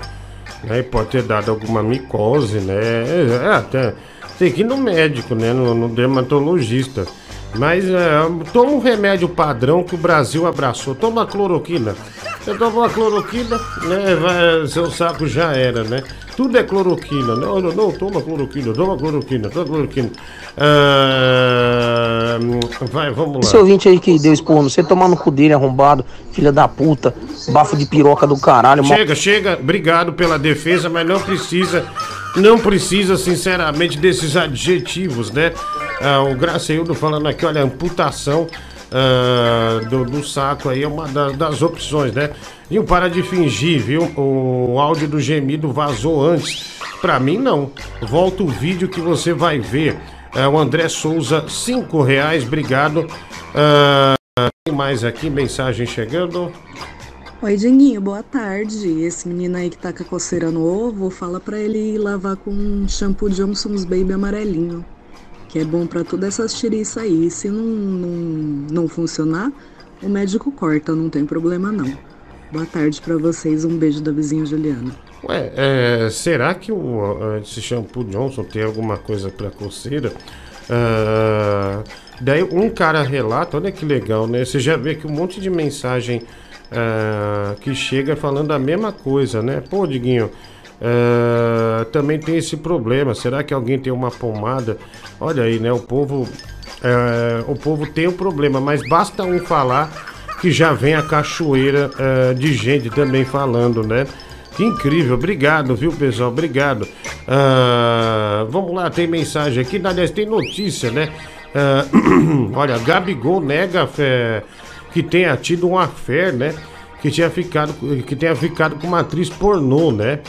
Né? E pode ter dado alguma micose, né? É, é, até tem que ir no médico, né? No, no dermatologista. Mas é, toma um remédio padrão que o Brasil abraçou. Toma cloroquina. Você toma uma cloroquina, né? Vai, seu saco já era, né? Tudo é cloroquina. Não, não, não, toma cloroquina, toma cloroquina, toma cloroquina. Ah, vai, vamos lá. Esse ouvinte aí que deu expor, você tomar no cu dele arrombado, filha da puta, bafo de piroca do caralho, Chega, chega. Obrigado pela defesa, mas não precisa, não precisa, sinceramente, desses adjetivos, né? Ah, o Graceildo falando aqui, olha, amputação ah, do, do saco aí é uma da- das opções, né? E um para de fingir, viu? O áudio do gemido vazou antes. Pra mim, não. Volta o vídeo que você vai ver. É, o André Souza, cinco reais, obrigado. Ah, tem mais aqui, mensagem chegando. Oi, Dinguinho, boa tarde. Esse menino aí que tá com a coceira no ovo, fala pra ele lavar com um shampoo Johnson's Baby amarelinho. Que é bom pra todas essas tiriças aí. Se não, não, não funcionar, o médico corta, não tem problema não. Boa tarde pra vocês, um beijo da vizinha Juliana. Ué, é, será que o, ah, esse shampoo Johnson tem alguma coisa pra coceira? Ah, daí um cara relata, olha que legal, né? Você já vê que um monte de mensagem ah, que chega falando a mesma coisa, né? Pô, Diguinho, ah, também tem esse problema. Será que alguém tem uma pomada? Olha aí, né? O povo, ah, o povo tem um problema, mas basta um falar que já vem a cachoeira ah, de gente também falando, né? Que incrível, obrigado, viu, pessoal? Obrigado. Vamos lá, tem mensagem aqui. Aliás, tem notícia, né? Olha, Gabigol nega fé, que tenha tido um affair, né? Que, tinha ficado, que tenha ficado com uma atriz pornô, né?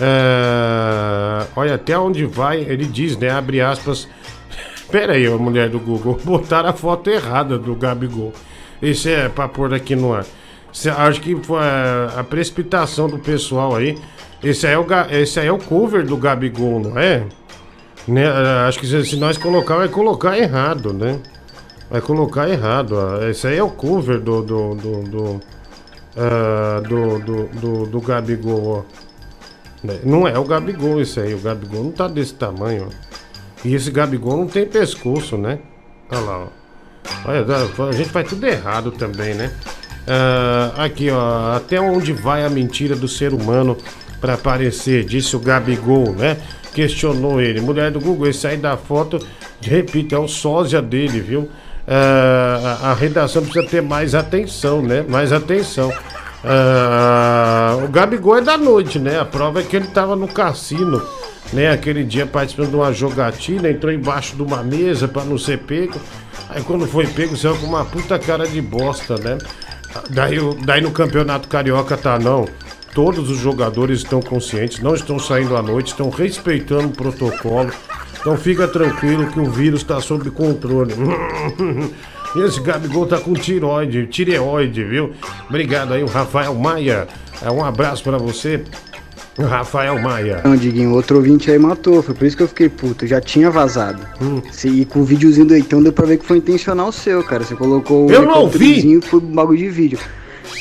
Ah, olha, até onde vai, ele diz, né? Abre aspas. Pera aí, mulher do Google, botaram a foto errada do Gabigol. Isso é pra pôr aqui no ar. Cê- acho que foi a, a precipitação do pessoal aí. Esse aí, é o, esse aí é o cover do Gabigol, não é? Né? ah, Acho que se, se nós colocar, vai colocar errado, né? Vai colocar errado. Esse aí é o cover do. do. do. do, ah, do, do, do- do Gabigol, ó. Não é o Gabigol esse aí. O Gabigol não tá desse tamanho. E esse Gabigol não tem pescoço, né? Olha lá, ó. Olha, a gente faz tudo errado também, né? Ah, aqui, ó. Até onde vai a mentira do ser humano pra aparecer? Disse o Gabigol, né? Questionou ele. Mulher do Google, esse aí da foto, repito, é o sósia dele, viu? Ah, a, a redação precisa ter mais atenção, né? Mais atenção. Ah, o Gabigol é da noite, né? A prova é que ele tava no cassino, né? Aquele dia participando de uma jogatina, entrou embaixo de uma mesa pra não ser pego. Aí quando foi pego, saiu com uma puta cara de bosta, né? Daí, daí no campeonato carioca tá não. Todos os jogadores estão conscientes, não estão saindo à noite, estão respeitando o protocolo. Então fica tranquilo que o vírus está sob controle. Esse Gabigol tá com tiroide, tireoide, viu? Obrigado aí, o Rafael Maia. É, um abraço pra você, Rafael Maia. Não, Diguinho, outro ouvinte aí matou, foi por isso que eu fiquei puto, já tinha vazado. Hum. E com o videozinho do Eitão deu pra ver que foi intencional seu, cara. Você colocou o Eu não vi! helicópterozinho, foi um bagulho de vídeo.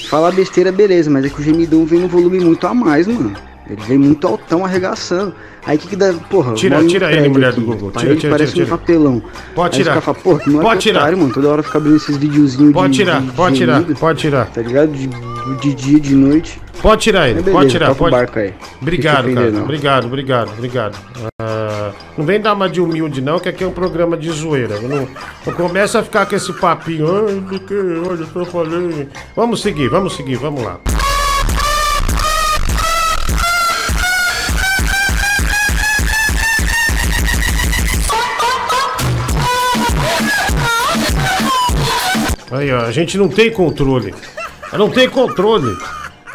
Falar besteira, beleza, mas é que o gemidão vem no volume muito a mais, mano. Ele vem muito altão arregaçando. Aí o que que dá, porra, Tira- tira ele, mulher aqui, do Google. Tira, tira, parece tira, um tira. papelão. Pode Aí tirar. que não é Pode tirar. otário, mano. Toda hora fica abrindo esses videozinhos Pode de, tirar, de- de pode tirar, gemido, pode tirar. Tá ligado? De, de dia, de noite. Pode tirar ele, Mas pode beleza, tirar, pode. barco aí. Obrigado, cara. não. Obrigado, obrigado, obrigado. Ah, não vem dar uma de humilde, não, que aqui é um programa de zoeira. Não, não começa a ficar com esse papinho. Ai, porque, olha, eu falei. Vamos seguir, vamos seguir, vamos lá. Aí, ó, a gente não tem controle. Não tem controle.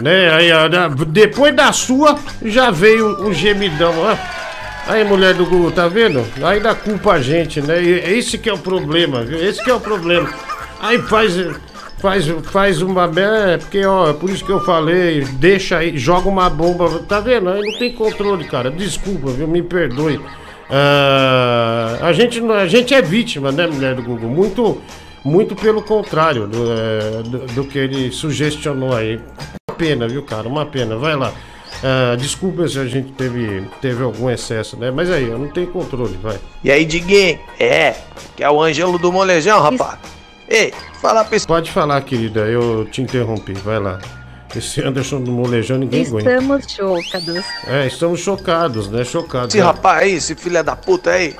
Né? Aí, ó, depois da sua, já veio o gemidão. ó. Aí, mulher do Google, tá vendo? Dá culpa a gente, né? E esse que é o problema, viu? Esse que é o problema. Aí faz. Faz, faz uma. É, porque, ó, é por isso que eu falei, deixa aí, joga uma bomba. Tá vendo? Aí não tem controle, cara. Desculpa, viu? Me perdoe. Ah, a, gente, a gente é vítima, né, mulher do Google? Muito, Muito pelo contrário do, é, do, do que ele sugestionou aí. Uma pena, viu, cara? Uma pena. Vai lá. Ah, desculpa se a gente teve, teve algum excesso, né? Mas aí, eu não tenho controle, vai. E aí, Diguinho? É, que é o Ângelo do Molejão, rapaz. Ei, fala pra. Pode falar, querida, eu te interrompi, vai lá. Esse Anderson do Molejão ninguém aguenta. Estamos chocados. É, estamos chocados, né? Chocados. Esse rapaz aí, esse filho da puta aí,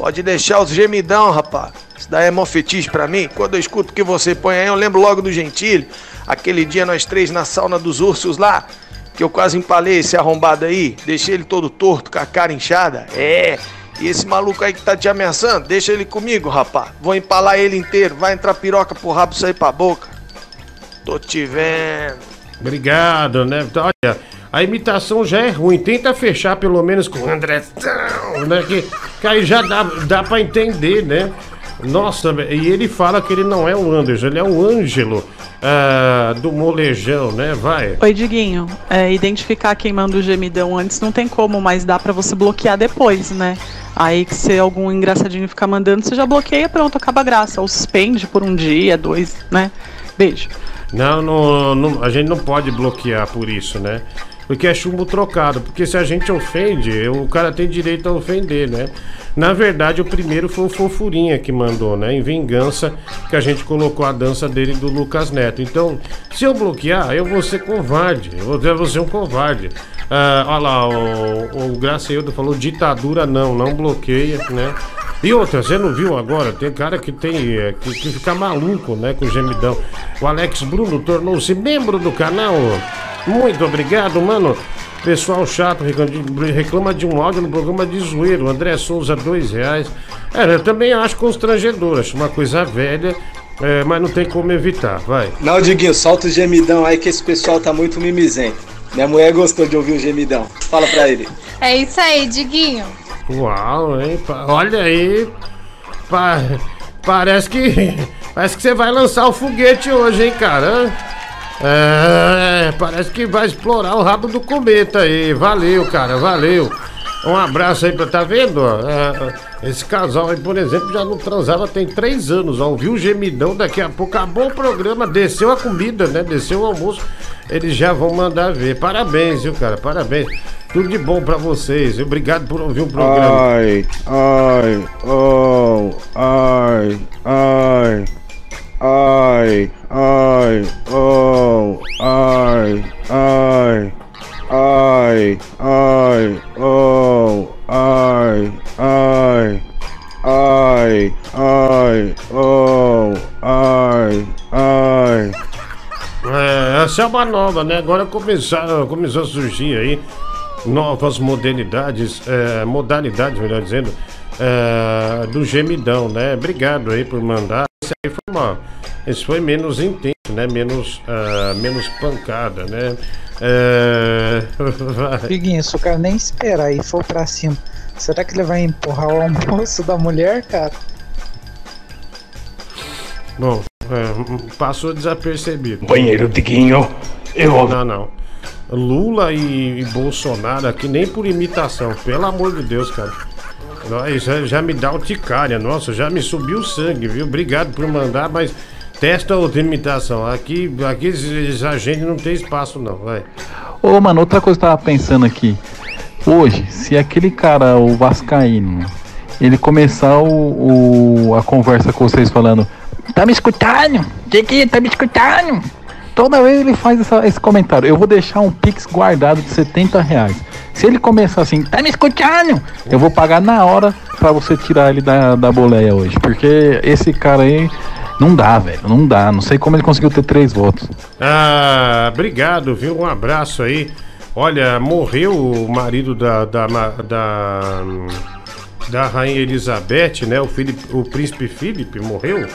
pode deixar os gemidão, rapaz. Isso daí é mó fetiche pra mim. Quando eu escuto o que você põe aí, eu lembro logo do Gentili. Aquele dia nós três na sauna dos ursos lá, que eu quase empalei esse arrombado aí. Deixei ele todo torto, com a cara inchada. É. E esse maluco aí que tá te ameaçando, deixa ele comigo, rapaz. Vou empalar ele inteiro. Vai entrar piroca pro rabo sair pra boca. Tô te vendo. Obrigado, né? Olha, a imitação já é ruim. Tenta fechar pelo menos com o Andrezão, né? Que, que aí já dá, dá pra entender, né? Nossa, e ele fala que ele não é o Anderson, ele é o Ângelo ah, do molejão, né? Vai. Oi, Diguinho. É, identificar quem manda o gemidão antes não tem como, mas dá pra você bloquear depois, né? Aí que se algum engraçadinho ficar mandando, você já bloqueia, pronto, acaba a graça. Ou suspende por um dia, dois, né? Beijo. Não, não, não, a gente não pode bloquear por isso, né? Porque é chumbo trocado. Porque se a gente ofende, o cara tem direito a ofender, né? Na verdade, o primeiro foi o Fofurinha que mandou, né? Em vingança, que a gente colocou a dança dele do Lucas Neto. Então, se eu bloquear, eu vou ser covarde. Eu vou, ser um covarde. Ah, olha lá, o, o Gracieldo falou ditadura não, não bloqueia, né? E outra, você não viu agora? Tem cara que tem é, que, que fica maluco, né, com o gemidão. O Alex Bruno tornou-se membro do canal. Muito obrigado, mano. Pessoal chato reclama de- um áudio no programa de zoeiro. André Souza, dois reais. É, eu também acho constrangedor, acho uma coisa velha, é, mas não tem como evitar, vai. Não, Diguinho, solta o gemidão aí que esse pessoal tá muito mimizento. Minha mulher gostou de ouvir o gemidão. Fala pra ele. É isso aí, Diguinho. Uau, hein? Olha aí. Pa- Parece que. Parece que você vai lançar o foguete hoje, hein, cara? É, parece que vai explorar o rabo do cometa aí. Valeu, cara, valeu. Um abraço aí pra. Tá vendo? É, esse casal aí, por exemplo, já não transava tem três anos. Ó, ouviu o gemidão, daqui a pouco acabou o programa, desceu a comida, né? Desceu o almoço. Eles já vão mandar ver. Parabéns, viu, cara? Parabéns. Tudo de bom pra vocês. Obrigado por ouvir o programa. Ai, ai, oh, ai, ai, ai, ai, oh, ai, ai, ai, ai, oh, ai, ai, ai, ai, oh, ai, ai. É, essa é uma nova, né? Agora começaram, começou a surgir aí novas modernidades, é, modalidades, melhor dizendo, é, do gemidão, né? Obrigado aí por mandar. Esse aí foi uma, esse foi menos intenso, né? Menos, ah, menos pancada, né? É, se o cara nem esperar e for pra cima, será que ele vai empurrar o almoço da mulher, cara? Bom, é, passou desapercebido. Banheiro Diguinho, eu- Não, não. Lula e, e Bolsonaro aqui nem por imitação, pelo amor de Deus, cara. Isso já, me dá urticária, nossa, já me subiu o sangue, viu? Obrigado por mandar, mas testa outra imitação. Aqui, aqui esses agentes não tem espaço, não, vai. Ô, mano, outra coisa que eu tava pensando aqui. Hoje, se aquele cara, o Vascaíno, ele começar o, o- a conversa com vocês falando, tá me escutando? Diguinho, tá me escutando? Toda vez ele faz essa- esse comentário. Eu vou deixar um Pix guardado de 70 reais. Se ele começar assim, tá me escutando? Eu vou pagar na hora pra você tirar ele da, da boleia hoje. Porque esse cara aí não dá, velho. Não dá. Não sei como ele conseguiu ter três votos. Ah, obrigado, viu? Um abraço aí. Olha, morreu o marido da, da, da, da Rainha Elizabeth, né? O, Felipe, o príncipe Felipe morreu.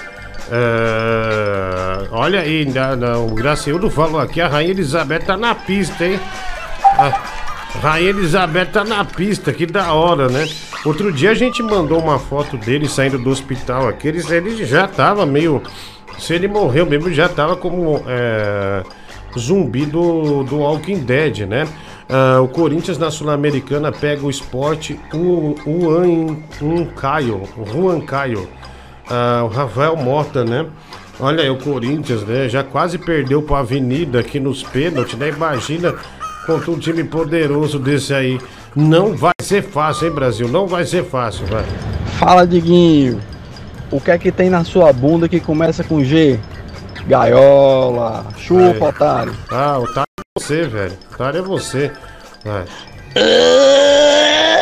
Ah, olha aí, na- na- o Gracieldo falou aqui, a Rainha Elizabeth tá na pista, hein? A Rainha Elizabeth tá na pista, que da hora, né? Outro dia a gente mandou uma foto dele saindo do hospital aqui, ele, ele já tava meio. Se ele morreu mesmo, já tava como é, zumbi do, do Walking Dead, né? Ah, o Corinthians na Sul-Americana pega o esporte o Juan Caio, Juan Caio. Ah, o Rafael Mota, né? Olha aí, o Corinthians, né? Já quase perdeu pra Avenida aqui nos pênaltis, né? Imagina contra um time poderoso desse aí. Não vai ser fácil, hein, Brasil? Não vai ser fácil, vai. Fala, Diguinho. O que é que tem na sua bunda que começa com G? Gaiola. Chupa, Aí. otário. Ah, otário é você, velho. Otário é você. Vai.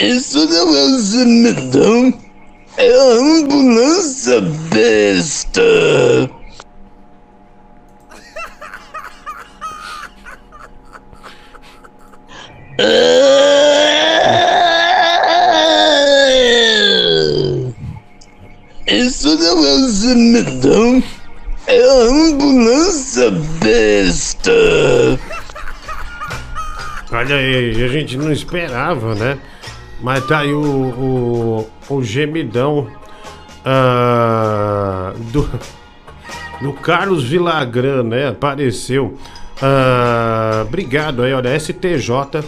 Isso não é um é a ambulância besta. Isso não é um é a ambulância besta. Olha aí, a gente não esperava, né? Mas tá aí o, o, o gemidão ah, do, do Carlos Vilagran, né? Apareceu. Ah, obrigado aí, olha, STJ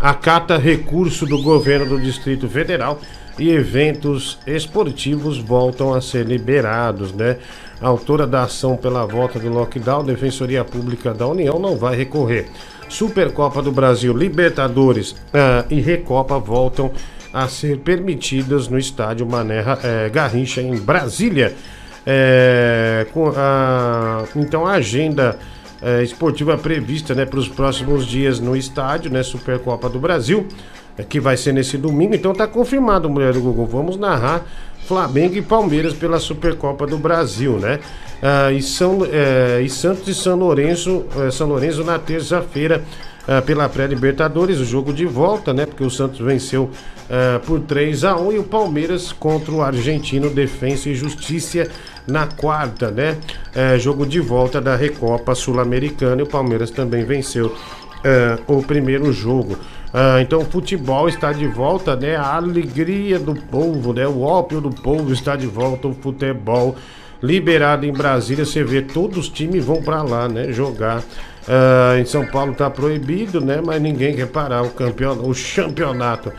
acata recurso do governo do Distrito Federal e eventos esportivos voltam a ser liberados, né? A autora da ação pela volta do lockdown, Defensoria Pública da União, não vai recorrer. Supercopa do Brasil, Libertadores ah, e Recopa voltam a ser permitidas no estádio Mané eh, Garrincha, em Brasília. A, então a agenda é, esportiva prevista né, para os próximos dias no estádio, né? Supercopa do Brasil, que vai ser nesse domingo. Então tá confirmado, mulher do Google. Vamos narrar Flamengo e Palmeiras pela Supercopa do Brasil, né? Ah, e, São, é, e Santos e São Lourenço, é, São Lourenço na terça-feira ah, pela pré-Libertadores, o jogo de volta, né? Porque o Santos venceu ah, por 3 a 1 e o Palmeiras contra o argentino Defensa e Justiça na quarta, né? É, jogo de volta da Recopa Sul-Americana e o Palmeiras também venceu é, o primeiro jogo. Ah, então o futebol está de volta, né? A alegria do povo, né? O ópio do povo está de volta, o futebol liberado em Brasília, você vê todos os times vão para lá, né? Jogar. Ah, em São Paulo tá proibido, né? Mas ninguém quer parar o campeonato, o campeonato.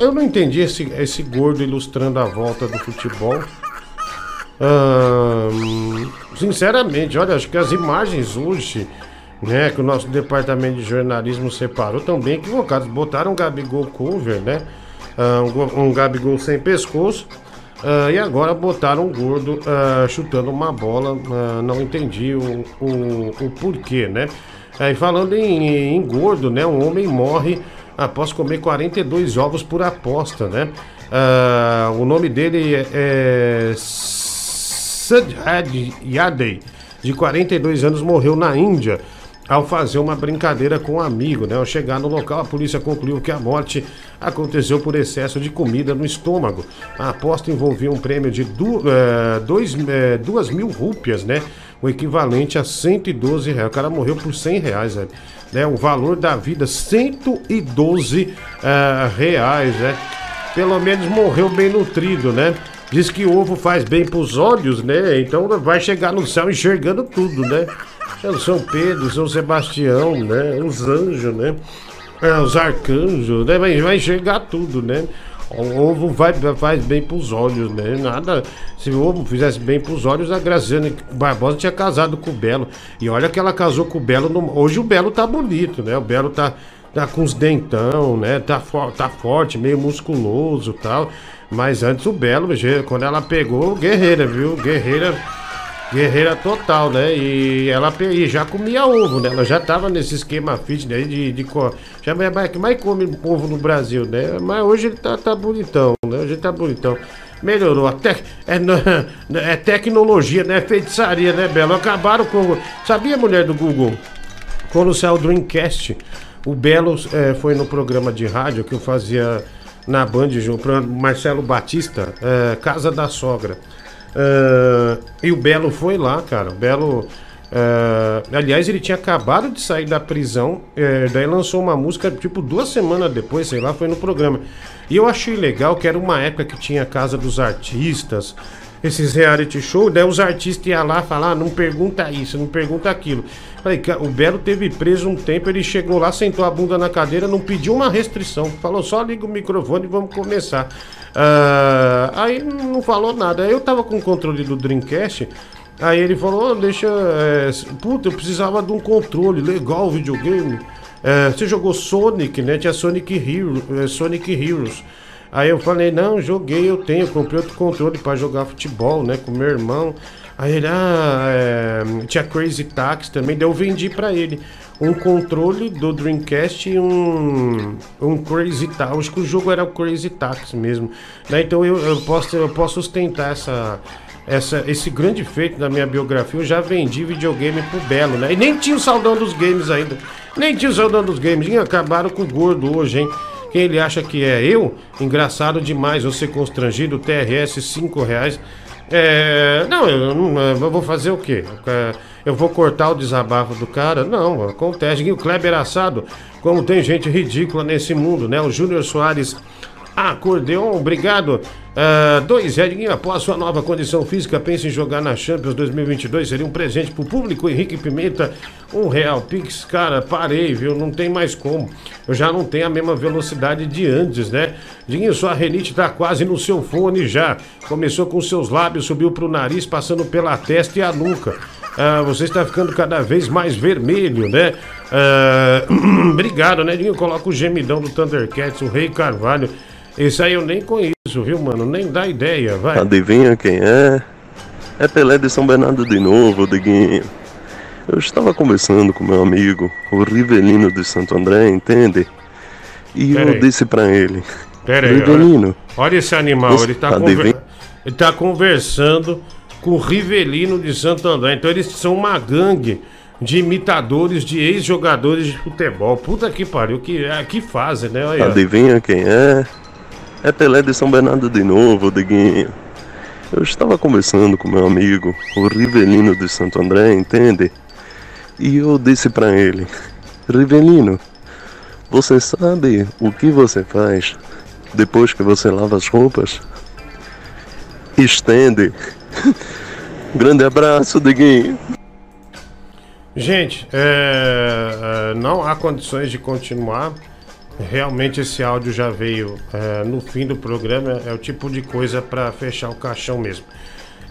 Eu não entendi esse, esse gordo ilustrando a volta do futebol. Ahn, sinceramente, olha, acho que as imagens hoje, né, que o nosso departamento de jornalismo separou, estão bem equivocadas. Botaram um Gabigol cover, né? Ah, um, um Gabigol sem pescoço. ah, e agora botaram um gordo ah, chutando uma bola. não entendi o, o, o porquê, né? E falando em, em gordo, né? Um homem morre após comer 42 ovos por aposta, né? Ah, o nome dele é, é Sadhad Yadeh, de 42 anos, morreu na Índia ao fazer uma brincadeira com um amigo. Né? Ao chegar no local, a polícia concluiu que a morte aconteceu por excesso de comida no estômago. A aposta envolvia um prêmio de du eh, dois, eh, duas mil rúpias, né? o equivalente a 112 reais. O cara morreu por 100 reais, velho. Né? O valor da vida, 112 eh, reais, né? Pelo menos morreu bem nutrido, né? Diz que ovo faz bem pros olhos, né? Então vai chegar no céu enxergando tudo, né? É São Pedro, São Sebastião, né? Os anjos, né? É, os arcanjos, né? Vai, vai enxergar tudo, né? O ovo vai, faz bem pros olhos, né? Nada. Se o ovo fizesse bem pros olhos, a Graziane Barbosa tinha casado com o Belo. E olha que ela casou com o Belo. no- Hoje o Belo tá bonito, né? O Belo tá, tá com os dentão, né? Tá, fo- tá forte, meio musculoso tal. Mas antes o Belo, quando ela pegou, guerreira, viu? Guerreira. Guerreira total, né? E ela e já comia ovo, né? Ela já tava nesse esquema fitness aí de, de co- já é mais come ovo no Brasil, né? Mas hoje ele tá, tá bonitão, né? Hoje ele tá bonitão. Melhorou. Até é, é tecnologia, né? Feitiçaria, né, Belo? Acabaram com. Sabia, mulher do Google? Quando saiu o Dreamcast, o Belo eh, foi no programa de rádio que eu fazia na Band, junto Marcelo Batista, eh, Casa da Sogra. Eh, e o Belo foi lá, cara. O Belo. eh, aliás, ele tinha acabado de sair da prisão, eh, daí lançou uma música, tipo, duas semanas depois, sei lá, foi no programa. E eu achei legal que era uma época que tinha a Casa dos Artistas, esses reality show, daí os artistas iam lá falar, ah, não pergunta isso, não pergunta aquilo. Falei, "Ca- o Belo teve preso um tempo, ele chegou lá, sentou a bunda na cadeira, não pediu uma restrição. Falou, só liga o microfone e vamos começar. Ah, aí não falou nada. Aí eu tava com o controle do Dreamcast. Aí ele falou, "Ô, deixa. é, puta, eu precisava de um controle, legal o videogame. É, você jogou Sonic, né? Tinha Sonic, Hero, é, Sonic Heroes. Aí eu falei, não, joguei, eu tenho, comprei outro controle pra jogar futebol, né, com meu irmão. Aí ele, ah, é, tinha Crazy Taxi também, daí eu vendi pra ele um controle do Dreamcast e um, um Crazy Taxi. Acho que o jogo era o Crazy Taxi mesmo. Né, então eu, eu, posso, eu posso sustentar essa, essa, esse grande feito da minha biografia. Eu já vendi videogame pro Belo, né? E nem tinha o saldão dos games ainda. Nem tinha o saldão dos games. Ih, acabaram com o gordo hoje, hein? Quem ele acha que é eu? Engraçado demais, você constrangido, TRS 5 reais. É, não, eu, eu vou fazer o quê? Eu vou cortar o desabafo do cara? Não, acontece. E o Kleber Assado, como tem gente ridícula nesse mundo, né? O Júnior Soares Acordeon, obrigado. Ah, dois Edguinho, após sua nova condição física, pense em jogar na Champions 2022. Seria um presente pro público. Henrique Pimenta, um real. Pix, cara, parei, viu? Não tem mais como. Eu já não tenho a mesma velocidade de antes, né? Diguinho, sua renite tá quase no seu fone já. Começou com seus lábios, subiu pro nariz, passando pela testa e a nuca. Ah, você está ficando cada vez mais vermelho, né? Ah, obrigado, né, Diguinho? Coloca o gemidão do Thundercats, o Rei Carvalho. Esse aí eu nem conheço, viu, mano? Nem dá ideia, vai. Adivinha quem é? É Pelé de São Bernardo de novo, Diguinho. Eu estava conversando com meu amigo, o Rivelino de Santo André, entende? E Pera eu aí. disse pra ele: Pera aí, Rivelino, olha, olha esse animal, ele tá, tá conver- tá conversando com o Rivelino de Santo André. Então eles são uma gangue de imitadores de ex-jogadores de futebol. Puta que pariu, que, é, que fase, né? Olha. adivinha quem é? É Pelé de São Bernardo de novo, Diguinho. Eu estava conversando com meu amigo, o Rivelino de Santo André, entende? E eu disse pra ele: Rivelino, você sabe o que você faz depois que você lava as roupas? Estende. Grande abraço, Diguinho. Gente, é, é, não há condições de continuar. Realmente esse áudio já veio é, no fim do programa. É o tipo de coisa para fechar o caixão mesmo.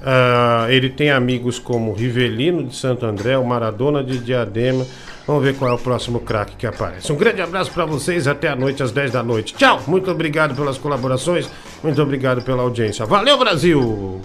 Ah, ele tem amigos como Rivelino de Santo André, o Maradona de Diadema. Vamos ver qual é o próximo craque que aparece. Um grande abraço para vocês. Até a noite, às 10 da noite. Tchau. Muito obrigado pelas colaborações. Muito obrigado pela audiência. Valeu, Brasil!